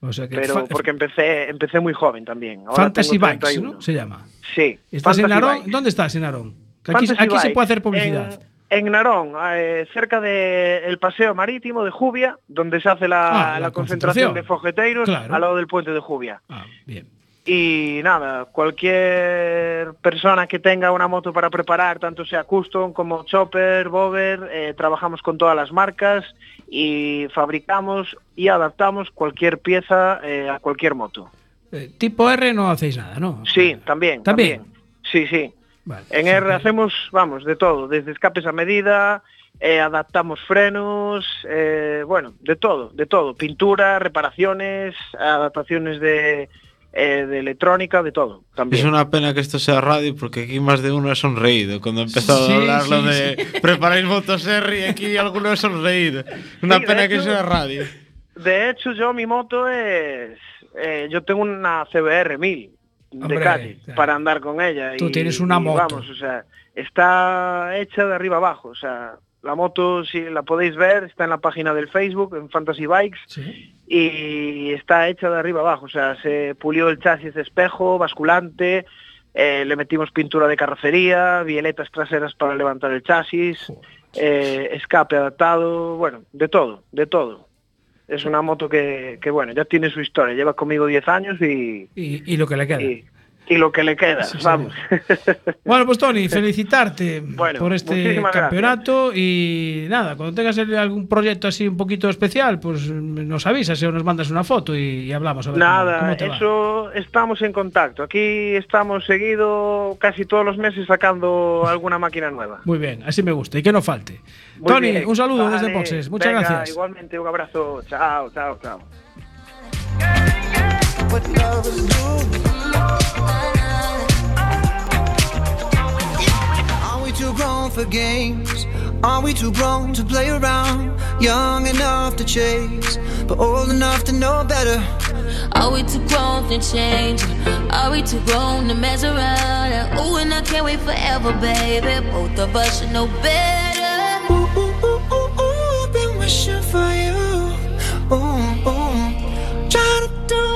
O sea que Pero porque empecé, empecé muy joven también. Ahora Fantasy Bikes, 31. ¿no? Se llama. Sí. ¿Estás en Narón? Bikes. ¿Dónde estás en Narón? Que Aquí, se puede hacer publicidad. En, en Narón, eh, cerca del paseo marítimo de Jubia, donde se hace la, Ah, la la concentración, concentración. de fogeteiros Claro. al lado del puente de Jubia. Ah, bien. Y nada, cualquier persona que tenga una moto para preparar, tanto sea custom como chopper, bober, eh, trabajamos con todas las marcas y fabricamos y adaptamos cualquier pieza eh, a cualquier moto. Eh, tipo R no hacéis nada, ¿no? Sí, también. ¿También? Sí, sí. Vale. En R hacemos, vamos, de todo, desde escapes a medida, eh, adaptamos frenos, bueno, de todo, de todo. Pintura, reparaciones, adaptaciones de, eh, de electrónica, de todo. También. Es una pena que esto sea radio porque aquí más de uno ha sonreído cuando ha empezado Sí, a hablar lo sí, de preparáis motos R y aquí alguno ha sonreído. Una Sí, de pena que sea radio. De hecho, yo mi moto es, eh, yo tengo una CBR 1000 Hombre, de Cádiz claro. para andar con ella. Tú y- tienes una y moto. Vamos, o sea, está hecha de arriba abajo, o sea, la moto si la podéis ver está en la página del Facebook en Fantasy Bikes y está hecha de arriba abajo, o sea, se pulió el chasis de espejo, basculante, eh, le metimos pintura de carrocería, violetas traseras para levantar el chasis, eh, escape adaptado, bueno, de todo, de todo. Es una moto que, que, bueno, ya tiene su historia, lleva conmigo 10 años y, Y, y lo que le queda. y, y lo que le queda, vamos. Bueno, pues Tony, felicitarte Bueno, por este campeonato y nada, cuando tengas algún proyecto así un poquito especial, pues nos avisas o nos mandas una foto y, y hablamos a ver cómo- Nada, cómo te va. eso estamos en contacto. Aquí estamos seguido casi todos los meses sacando alguna máquina nueva. Muy bien, así me gusta y que no falte. Muy Tony, bien. un saludo Vale, desde Boxes, muchas venga, gracias. Igualmente, un abrazo. Chao, chao, chao. Are we too grown for games? Are we too grown to play around? Young enough to chase, but old enough to know better. Are we too grown to change? Are we too grown to mess around? Ooh, and I can't wait forever, baby. Both of us should know better. Ooh, ooh, ooh, ooh, ooh, been wishing for you. Ooh, ooh. Trying to do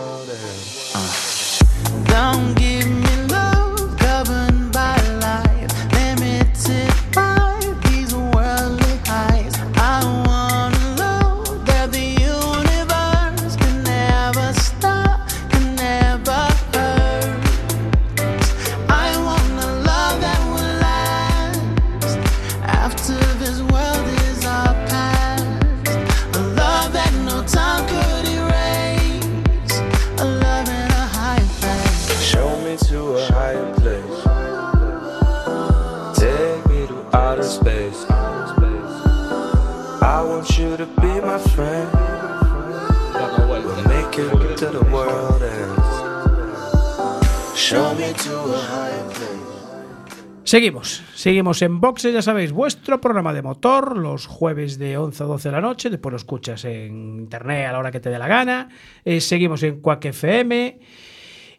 Seguimos, seguimos en Boxe, ya sabéis, vuestro programa de motor, los jueves de 11 a 12 de la noche, después lo escuchas en internet a la hora que te dé la gana, Eh, seguimos en Quack FM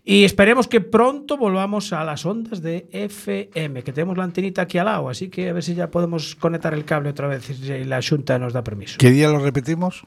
y esperemos que pronto volvamos a las ondas de FM, que tenemos la antenita aquí al lado, así que a ver si ya podemos conectar el cable otra vez si la Junta nos da permiso. ¿Qué día lo repetimos?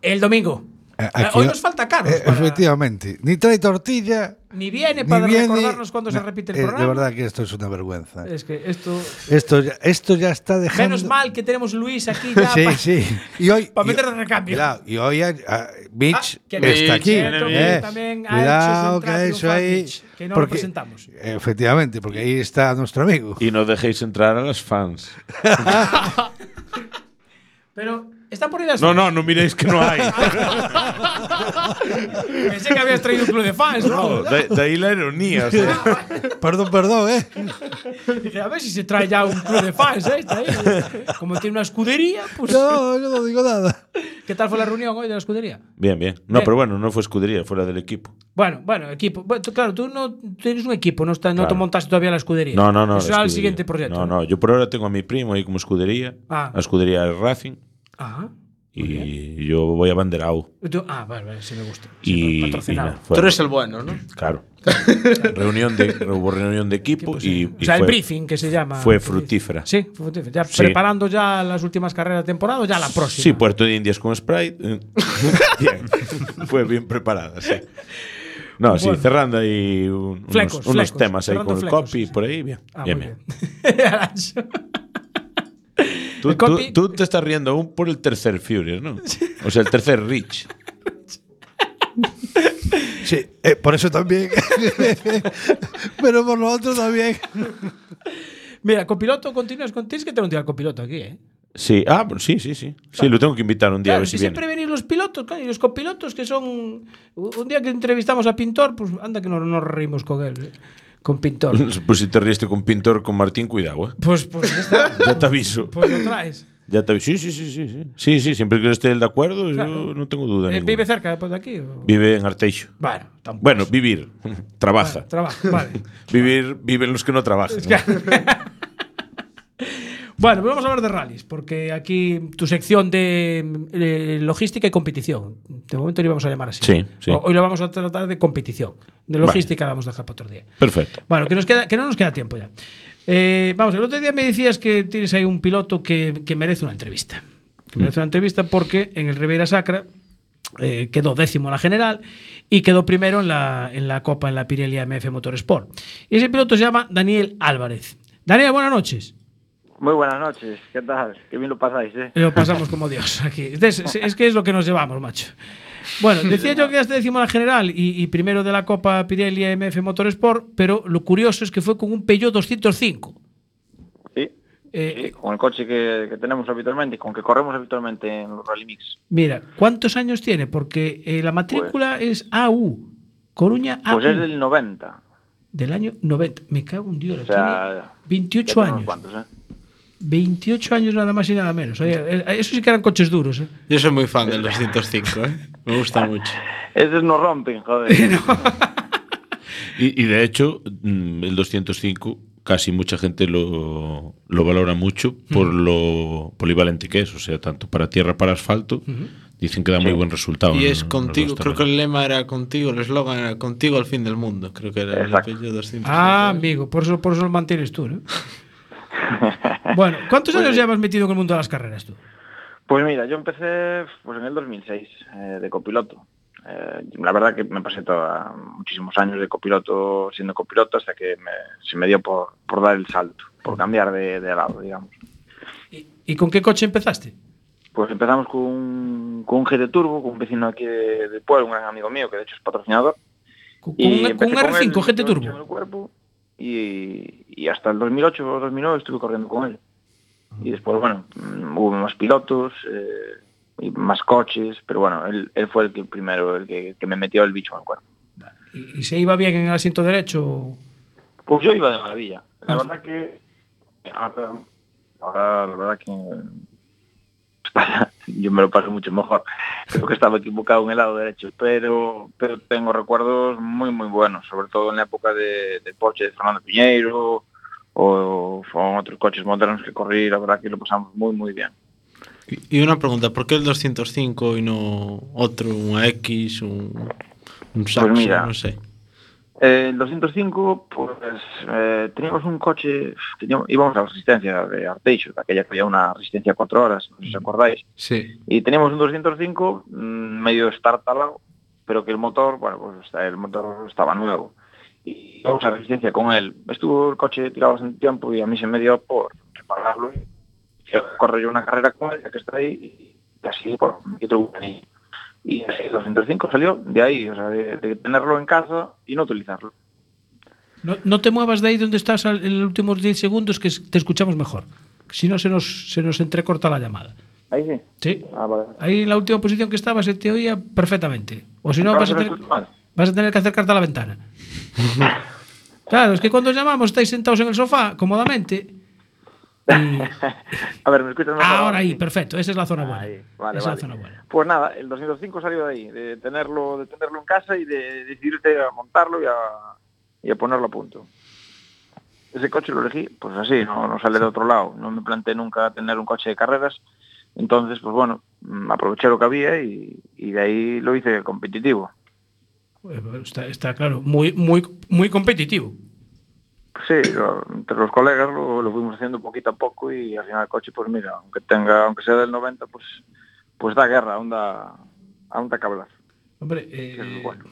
El domingo. Eh, aquí- Hoy nos falta Carlos. Eh, para- Efectivamente. Ni trae tortilla. Ni viene ni para viene- recordarnos cuando se No, repite el eh, programa. De verdad que esto es una vergüenza. Es que esto. Esto ya, esto ya está dejando. Menos mal que tenemos Luis aquí ya. Sí, pa- sí. Y hoy. Para y- meter de recambio. Cuidado, y hoy ah, ah, Mitch que está Mitch, aquí. eh. que también ha Cuidado, hecho su que entrada eso ahí. Mitch, que no lo porque- presentamos. Efectivamente, porque ahí está nuestro amigo. Y no dejéis entrar a las fans. Pero están por ahí las. No, no, no miréis que no hay. Pensé que habías traído un club de fans, ¿no? No, de, de ahí la ironía. o sea. Perdón, perdón, ¿eh? Dije, a ver si se trae ya un club de fans, ¿eh? Está ahí. Como tiene una escudería, pues. No, yo no digo nada. ¿Qué tal fue la reunión hoy de la escudería? Bien, bien. No, Bien. pero bueno, no fue escudería, fue la del equipo. Bueno, bueno, equipo. Bueno, tú, claro, tú no tienes un equipo, no, está, no te Claro. montaste todavía la escudería. No, no, no. Eso será el siguiente proyecto. No, no, yo por ahora tengo a mi primo ahí como escudería. Ah. La escudería del Racing. Ah, Y yo voy a banderao. tú- ah, vale, vale, sí me gusta. Y, patrocinado. y nada, Tú eres el bueno, ¿no? Claro. reunión de, hubo reunión de equipo y, o y sea, el fue- briefing que se llama. Fue fructífera. Sí, fue fructífera. Ya Sí. preparando ya las últimas carreras de temporada o ya la próxima. Sí, Puerto de Indias con Sprite. eh, bien. Fue bien preparada, sí. No, sí, Bueno. cerrando ahí un- unos, Flecos, unos flecos, temas ahí cerrando con el flecos, copy por ahí, bien. Ah, bien, muy bien. tú- te estás riendo aún por el tercer Furious, ¿no? O sea, el tercer Rich. Sí, eh, por eso también. Pero por lo otro también. Mira, copiloto, continúas con. Tienes que tener un día al copiloto aquí, ¿eh? Sí, ah, pues sí, sí, sí. Sí, lo tengo que invitar un día a Claro, ver si si viene. siempre venís los pilotos, coño, y los copilotos que son. Un día que entrevistamos a Pintor, pues anda que no nos reímos con él. ¿eh? Con Pintor. Pues si te riste con Pintor, con Martín, cuidado, ¿eh? Pues, pues ya está. Ya te aviso. Pues lo traes. Ya te aviso. Sí, sí, sí, sí. Sí, sí, sí siempre que esté él de acuerdo, Claro. yo no tengo duda. Eh. ¿Vive cerca de aquí? o? Vive en Arteixo. Bueno, tampoco. Bueno, vivir. Trabaja. Trabaja, vale. Vivir, viven los que no trabajan. Bueno, pues vamos a hablar de rallies, porque aquí tu sección de eh, logística y competición. De momento lo íbamos a llamar así. Sí, Hoy lo vamos a tratar de competición. De logística la vamos a dejar para otro día. Perfecto. Bueno, que, nos queda, que no nos queda tiempo ya. Eh, vamos, el otro día me decías que tienes ahí un piloto que, que merece una entrevista. Que merece una entrevista porque en el Ribeira Sacra eh, quedó décimo en la general y quedó primero en la, en la Copa, en la Pirelli AMF Motorsport. Y ese piloto se llama Daniel Álvarez. Daniel, buenas noches. Muy buenas noches, ¿qué tal? Qué bien lo pasáis, ¿eh? Lo pasamos como Dios aquí. Es, es- es que es lo que nos llevamos, macho. Bueno, decía yo que quedaste décimo en la general y, y primero de la Copa Pirelli AMF Motorsport, pero lo curioso es que fue con un Peugeot 205. Sí, Eh, sí, con el coche que, que tenemos habitualmente con que corremos habitualmente en los Rally Mix. Mira, ¿cuántos años tiene? Porque eh, la matrícula es AU. Coruña AU. Pues es del 90, Del año 90. Me cago en Dios. o sea... tiene 28 ya tiene unos años. cuantos, ¿eh? 28 años nada más y nada menos. Eh, eso sí que eran coches duros. ¿eh? Yo soy muy fan del 205, ¿eh? Me gusta mucho. Esos no rompen, joder. Y, y de hecho, mm, el 205 casi mucha gente lo, lo valora mucho por lo polivalente que es, o sea, tanto para tierra para asfalto, dicen que da muy buen resultado. Y es contigo, creo que el lema era contigo, el eslogan era contigo al fin del mundo. Creo que era el apellido 200. Ah, amigo, por eso, por eso lo mantienes tú, ¿no? bueno, ¿cuántos Pues años sí. llevas metido en el mundo de las carreras tú? Pues mira, yo empecé pues en el 2006 eh, de copiloto. Eh, la verdad que me pasé toda, muchísimos años de copiloto siendo copiloto hasta que me- se me dio por, por dar el salto, por cambiar de, de lado, digamos. ¿Y con qué coche empezaste? Pues empezamos con un, con un GT Turbo, con un vecino aquí de, de pueblo, un gran amigo mío que de hecho es patrocinador. Con, Y un- con un con él, R5 GT Turbo. Y, y hasta el 2008 o 2009 estuve corriendo con él. Y después, bueno, mm, hubo más pilotos eh, y más coches, pero bueno, él, él fue el que primero, el que, que me metió el bicho al cuerpo. ¿Y, y se iba bien en el asiento derecho? Pues yo iba de maravilla. La verdad que ahora, ahora la verdad que yo me lo paso mucho mejor. Creo que estaba equivocado en el lado derecho, pero pero tengo recuerdos muy muy buenos, sobre todo en la época de, del Porsche de Fernando Piñeiro o con otros coches modernos que corrí, la verdad que lo pasamos muy muy bien. Y una pregunta, ¿por qué el 205 y no otro, un X, un, un Saxo, mira, no sé? Eh, el 205, pues eh, teníamos un coche, teníamos, íbamos a la resistencia de Arteixo, aquella que había una resistencia cuatro horas, no sé si os acordáis. Sí. Y teníamos un 205 mm, medio startalado, pero que el motor, bueno, pues el motor estaba nuevo. Y íbamos a resistencia con él. Estuvo el coche tirado bastante tiempo y a mí se me dio por repararlo. Y corro yo una carrera con él, ya que está ahí, y así, pues, me quito un anillo. Y así el 205 salió de ahí, o sea, de, de tenerlo en casa y no utilizarlo. No, no te muevas de ahí donde estás al- en los últimos 10 segundos que te escuchamos mejor. Si no, se nos, se nos entrecorta la llamada. Ahí sí. Sí. Ah, vale. Ahí en la última posición que estabas se te oía perfectamente. O si no, vas a, tener, vas a tener que acercarte a la ventana. claro, es que cuando os llamamos estáis sentados en el sofá cómodamente. A ver, ¿me escuchas mejor? Ahora ahí, perfecto. Esa es la zona buena. Vale, Esa es la vale. zona buena. Pues nada, el 205 salió de ahí, de tenerlo, de tenerlo en casa y de decidirte a montarlo y a, y a ponerlo a punto. Ese coche lo elegí, pues así, no, no sale de otro lado. No me planteé nunca tener un coche de carreras. Entonces, pues bueno, mm, aproveché lo que había y, y de ahí lo hice competitivo. Eh, Está, está claro, muy, muy, muy competitivo. Sí, entre los colegas lo, lo fuimos haciendo poquito a poco y al final el coche, pues mira, aunque tenga, aunque sea del 90, pues pues da guerra, aún da, aún da que hablar. Hombre, eh, bueno.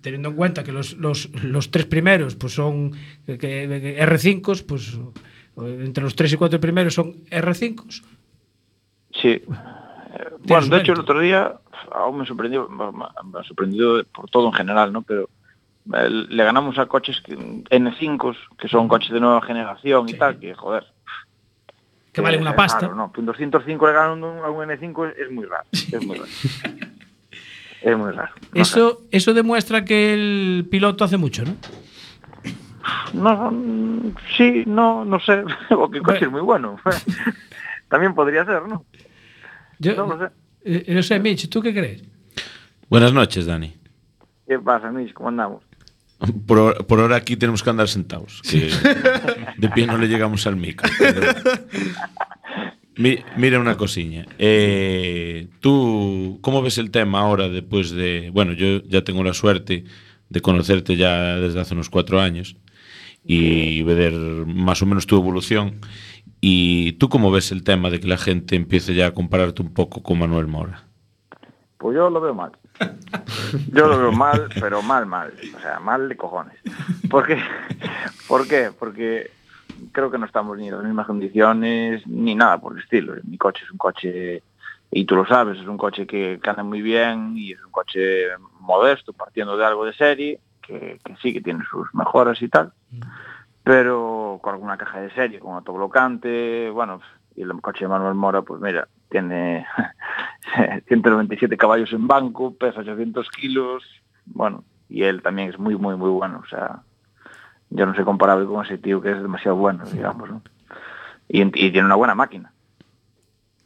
teniendo en cuenta que los, los, los tres primeros pues son que, que R5, pues entre los tres y cuatro primeros son R5. Sí. Eh, bueno, de hecho el otro día aún me sorprendió, me ha sorprendido por todo en general, ¿no? Pero le ganamos a coches que, N5, que son coches de nueva generación y tal, que joder. Que valen una es pasta. raro, ¿no? Que un 205 le ganan a un- a un N5 es, muy raro. Es muy raro. es muy raro. No sé. Eso, eso demuestra que el piloto hace mucho, ¿no? No, sí, no, no sé, porque el coche es muy bueno. También podría ser, ¿no? Yo, no lo sé. eh, no sé, Mitch, ¿tú qué crees? Buenas noches, Dani. ¿Qué pasa, Mish? ¿Cómo andamos? Por, hora- por ahora aquí tenemos que andar sentados. Que de pie no le llegamos al micro. Mi- mira una cosiña. Eh, ¿Tú cómo ves el tema ahora después de... Bueno, yo ya tengo la suerte de conocerte ya desde hace unos cuatro años y ver más o menos tu evolución. ¿Y tú cómo ves el tema de que la gente empiece ya a compararte un poco con Manuel Mora? Pues yo lo veo mal. Yo lo veo mal, pero mal, mal. O sea, mal de cojones. ¿Por qué? ¿Por qué? Porque creo que no estamos ni en las mismas condiciones, ni nada por el estilo. Mi coche es un coche, y tú lo sabes, es un coche que, que anda muy bien y es un coche modesto, partiendo de algo de serie, que, que sí que tiene sus mejoras y tal, pero con alguna caja de serie, con autoblocante, bueno, y el coche de Manuel Mora, pues mira, tiene 197 caballos en banco, pesa 800 kilos, bueno, y él también es muy, muy, muy bueno, o sea, yo no soy comparable con ese tío que es demasiado bueno, digamos, ¿no? Y, y tiene una buena máquina.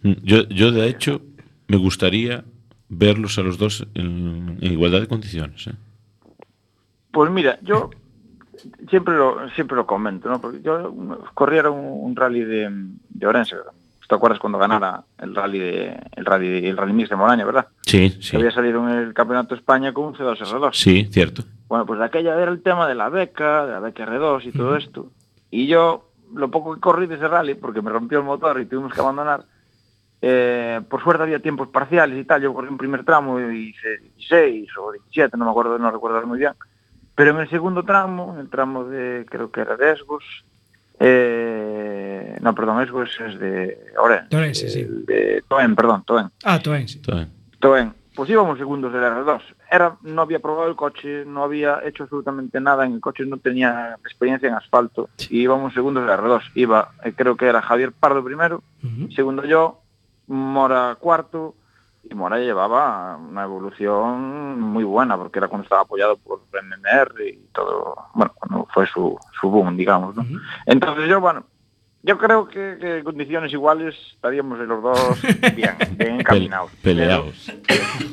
Mm, Yo, yo de hecho, me gustaría verlos a los dos en, en igualdad de condiciones. ¿eh? Pues mira, yo siempre lo, siempre lo comento, ¿no? Porque yo corriera un, un rally de, de Orense. ¿Te acuerdas cuando ganara el rally de, el rally el rally mix de Moraña, verdad? Sí, Que sí. había salido en el Campeonato de España con un C2 R2. Sí, cierto. Bueno, pues de aquella era el tema de la beca, de la beca R2 y todo esto. Y yo, lo poco que corrí de ese rally, porque me rompió el motor y tuvimos que abandonar, eh, por suerte había tiempos parciales y tal. Yo corrí un primer tramo y hice 16 o 17, no me acuerdo, no recuerdo muy bien. Pero en el segundo tramo, en el tramo de, creo que era de Esgos, Eh, no, perdón, Esgos es de Orense. De Orense, sí. De Toen, perdón, Toen. Ah, Toen, sí. Toen. Toen. Pues íbamos segundos del R2. Era, no había probado el coche, no había hecho absolutamente nada en el coche, no tenía experiencia en asfalto. Y íbamos segundos del R2. Iba, eh, creo que era Javier Pardo primero, uh -huh. segundo yo, Mora cuarto, y Mora llevaba una evolución muy buena, porque era cuando estaba apoyado por MMR y todo, bueno, cuando fue su, su boom, digamos, ¿no? Entonces yo, bueno, yo creo que, que en condiciones iguales estaríamos los dos bien, bien encaminados. Pel- peleados.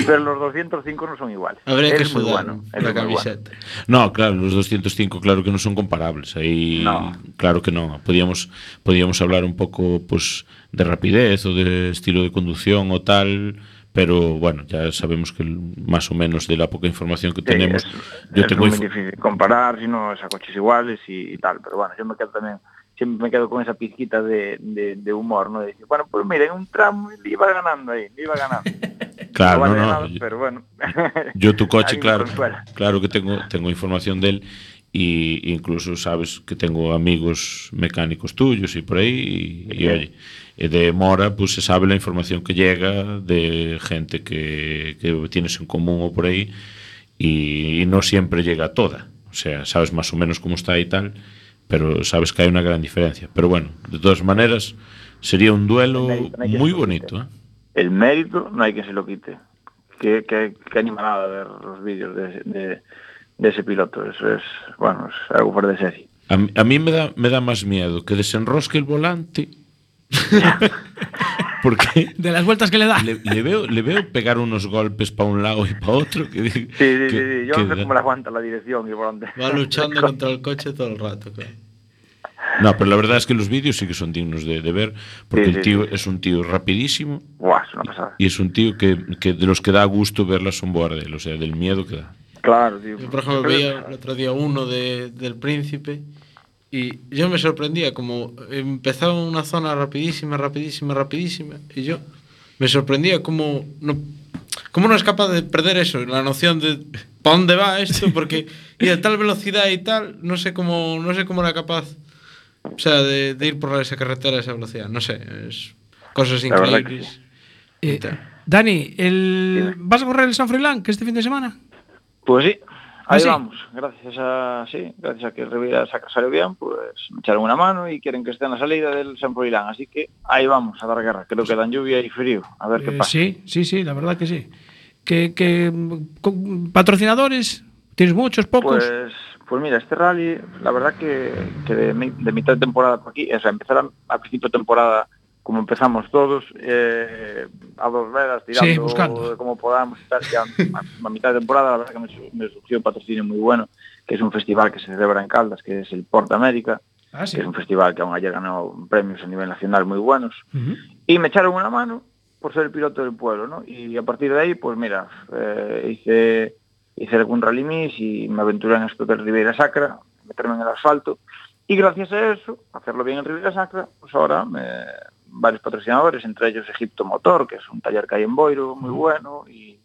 Pero los 205 no son iguales. Habría Él que es muy sudar bueno. la es bueno. camiseta. No, claro, los 205 claro que no son comparables. Ahí claro que no. Podíamos podíamos hablar un poco pues de rapidez o de estilo de conducción o tal, pero bueno, ya sabemos que más o menos de la poca información que Sí, tenemos, es, yo es tengo muy difícil comparar si no es a coches iguales y, y tal. Pero bueno, yo me quedo también, siempre me quedo con esa pizquita de, de, de humor, ¿no? De decir, bueno, pues mira, en un tramo le iba ganando ahí, le iba ganando. Claro, no vale no, no, nada, yo- pero bueno. Yo tu coche, claro, claro que tengo, tengo información de él y incluso sabes que tengo amigos mecánicos tuyos y por ahí y, y, oye, eh, de Mora pues se sabe la información que llega de gente que, que tienes en común o por ahí y, y no siempre llega toda. O sea, sabes más o menos cómo está y tal, pero sabes que hay una gran diferencia. Pero bueno, de todas maneras, sería un duelo no que muy bonito. ¿eh? El mérito no hay que se lo quite. Qué, qué, qué animalada ver los vídeos de, de, de ese piloto. Eso es, bueno, es algo fuera de serie. A, mí- a mí me da, me da más miedo que desenrosque el volante. Porque De las vueltas que le da. le, le veo, le veo pegar unos golpes para un lado y para otro. Que, Sí, sí, sí, que- sí. Yo que no sé cómo le aguanta la dirección y por dónde. Va luchando contra el coche todo el rato. claro. No, pero la verdad es que los vídeos sí que son dignos de, de ver, porque Sí, el sí, tío sí. es un tío rapidísimo Buah, es una pasada. y es un tío que, que de los que da gusto ver la sombra de él, o sea, del miedo que da. Claro, tío. Yo, por ejemplo, veía el otro día uno de, del Príncipe y yo me sorprendía como empezaba una zona rapidísima, rapidísima, rapidísima y yo me sorprendía como no, como no es capaz de perder eso, la noción de ¿para dónde va esto? Porque y a tal velocidad y tal, no sé cómo, no sé cómo era capaz o sea, de, de ir por esa carretera a esa velocidad, no sé, es cosas que increíbles. Eh, Dani, el... ¿vas a correr el San Froilán que este fin de semana? Pues sí, ¿Ah, ahí sí? vamos. Gracias a sí, gracias a que Rivera saca salió bien, pues me echaron una mano y quieren que esté en la salida del San Poilán. Así que ahí vamos a dar guerra. Creo que dan lluvia y frío. A ver qué Eh, pasa. sí, sí, sí, la verdad que sí. ¿Que, que, mm, con- ¿Patrocinadores? ¿Tienes muchos, pocos? Pues, pues mira, este rally, la verdad que, que de mitad de temporada por aquí, o sea, empezar a, a principio de temporada como empezamos todos, eh, a dos velas, tirando Sí, buscando. como podamos tal, ya a, a mitad de temporada la verdad que me, su- me surgió un patrocinio muy bueno, que es un festival que se celebra en Caldas, que es el Porta América, Ah, sí. que es un festival que aún ayer ganó premios a nivel nacional muy buenos, y me echaron una mano por ser el piloto del pueblo, ¿no? Y a partir de ahí, pues mira, eh, hice, hice algún rally mix y me aventuré en esto del Ribeira Sacra, meterme en el asfalto, y gracias a eso, hacerlo bien en Ribeira Sacra, pues ahora me- varios patrocinadores, entre ellos Egipto Motor, que es un taller que hay en Boiro, muy bueno, y,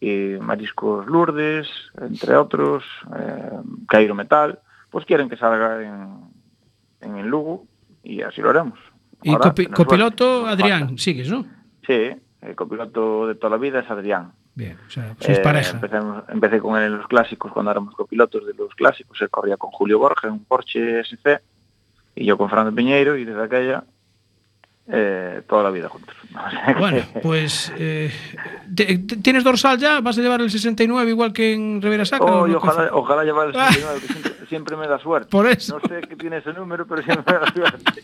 y Mariscos Lourdes, entre otros, eh, Cairo Metal, pues quieren que salga en, en el Lugo y así lo haremos. Y Ahora, copi copiloto, suerte, Adrián, sigues, ¿no? Sí, el copiloto de toda la vida es Adrián. Bien, o sea, sois eh, pareja. Empecé, con él en los clásicos, cuando éramos copilotos de los clásicos. Él corría con Julio Borges en un Porsche SC y yo con Fernando Piñeiro y desde aquella eh, toda la vida juntos. Bueno, pues. eh, ¿Tienes dorsal ya? ¿Vas a llevar el 69 igual que en Rivera Sacra? Oh, no? ojalá, ojalá llevar el 69, que siempre, siempre me da suerte. Por eso. No sé qué tiene ese número, pero siempre me da suerte.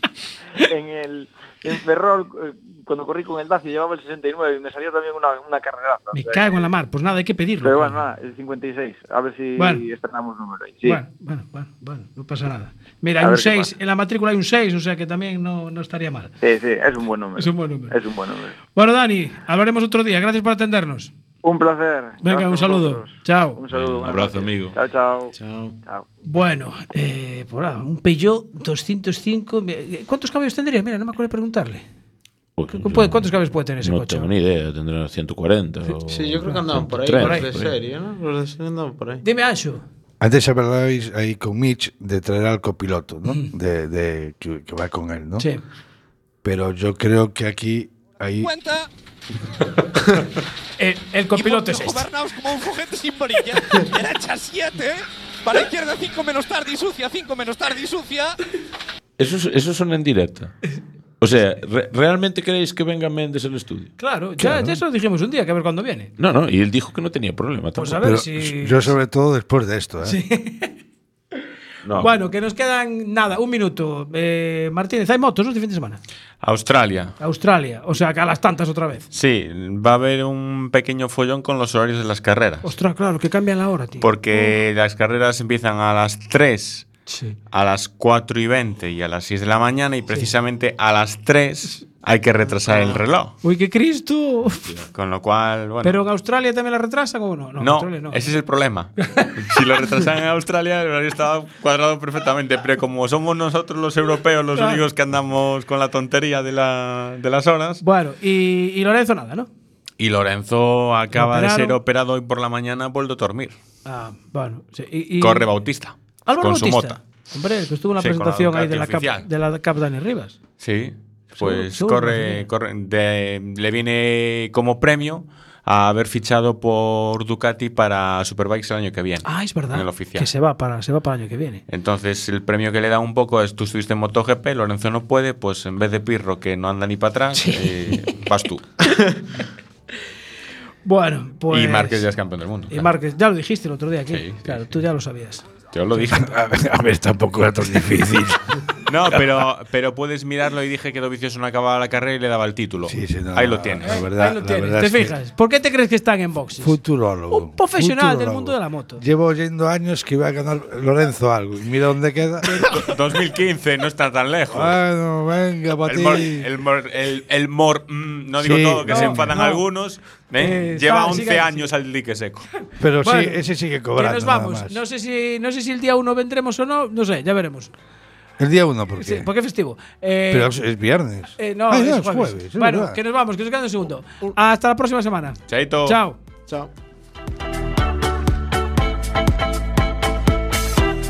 En el en Ferrol, eh, cuando corrí con el Dacia, llevaba el 69 y me salió también una, una carreraza. Me cago en la mar. Pues nada, hay que pedirlo. Pero bueno, nada, el 56. A ver si Bueno. estrenamos número ahí. Sí. Bueno, bueno, bueno, bueno, no pasa nada. Mira, A hay un ver qué 6, en la matrícula hay un 6, o sea que también no, no estaría mal. Sí, sí, es un buen número. Es un buen número. Es un buen número. Bueno, Dani, hablaremos otro día. Gracias por atendernos. Un placer. Venga, un saludo. Chao. Un saludo. Un abrazo, amigo. Chao, chao. Chao. Chao. Bueno, eh, por ahora, un Peugeot 205. eh, ¿Cuántos caballos tendría? Mira, no me acuerdo de preguntarle. ¿Qué- puede- ¿Cuántos caballos puede tener ese no coche? tengo ni idea, tendrán 140 o Sí, yo creo que andaban por ahí, 130, los de por ahí. serie, ¿no? Los de serie andaban por ahí. Dime, Ancho. Antes hablabais ahí con Mitch de traer al copiloto, ¿no? De, de- que, que va con él, ¿no? Sí. Pero yo creo que aquí ahí Cuenta. El, el copiloto es este. Gobernaos como un juguete sin varilla. Derecha 7. Para izquierda 5 menos tarde y sucia. 5 menos tarde y sucia. Eso, es- eso son en directa. O sea, re- ¿realmente queréis que venga Méndez al estudio? Claro, ya, Claro. ya eso lo dijimos un día, que a ver cuándo viene. No, no, y él dijo que no tenía problema. Pues tampoco. a ver Pero si- yo sobre todo después de esto, ¿eh? Sí. No. Bueno, que nos quedan nada, un minuto. Eh, Martínez, ¿hay motos este fin de semana? Australia. Australia, o sea, que a las tantas otra vez. Sí, va a haber un pequeño follón con los horarios de las carreras. Ostras, claro, que cambian la hora, tío. Porque las carreras empiezan a las 3, Sí. a las 4 y 20 y a las 6 de la mañana y precisamente a las 3 hay que retrasar el reloj. Uy, qué Cristo. Con lo cual, bueno. ¿Pero en Australia también la retrasan o no? No, en no, Australia no. ese es el problema. si lo retrasan en Australia, el horario estaba cuadrado perfectamente, pero como somos nosotros los europeos los Claro. únicos que andamos con la tontería de, la, de las horas, Bueno, y, y Lorenzo nada, ¿no? y Lorenzo acaba de ser operado hoy por la mañana, ha vuelto a dormir. Ah, bueno. sí, y- y- Corre Bautista. Álvaro con su Bautista. mota. Hombre, que estuvo en la Sí, con la presentación ahí de la, cap, de la Cap Dani Rivas. Sí, pues seguro, corre, corre de- le viene como premio a haber fichado por Ducati para Superbikes el año que viene. Ah, es verdad. En el oficial. Que se va para, se va para el año que viene. Entonces el premio que le da un poco es tú estuviste en MotoGP, Lorenzo no puede, pues en vez de Pirro que no anda ni para atrás, eh, vas tú. Bueno, pues. Y Márquez ya es campeón del mundo. Y Márquez, ya lo dijiste el otro día aquí. Sí, sí, claro, tú ya lo sabías. Yo lo dije. A ver, a ver, tampoco era tan difícil. No, pero, pero puedes mirarlo y dije que Dovizioso no acababa la carrera y le daba el título. Sí, sí, no, Ahí lo tienes. la verdad- Ahí lo la tienes. verdad ¿Te es que- fijas? ¿Por qué te crees que están en boxes? Futurólogo. Un profesional del mundo de la moto. Llevo oyendo años que iba a ganar Lorenzo algo. Y mira dónde queda. 2015 no está tan lejos. Bueno, venga, para El ti. mor, el mor, el, el mor- mm, no digo Sí, todo, que no, se enfadan no. algunos. ¿eh? Eh, Lleva está, 11 sigue, años al dique seco. Pero sí, ese sigue Que cobrando. nos nada vamos. No sé, si, no sé si el día 1 vendremos o no. No sé, ya veremos. El día uno, ¿por qué? Sí, porque es festivo. Eh, Pero es, es viernes. eh, no, Ah, es ya, es jueves. jueves, es bueno, verdad. que nos vamos, que nos queda un segundo. Hasta la próxima semana. Chaito. Chao. Chao.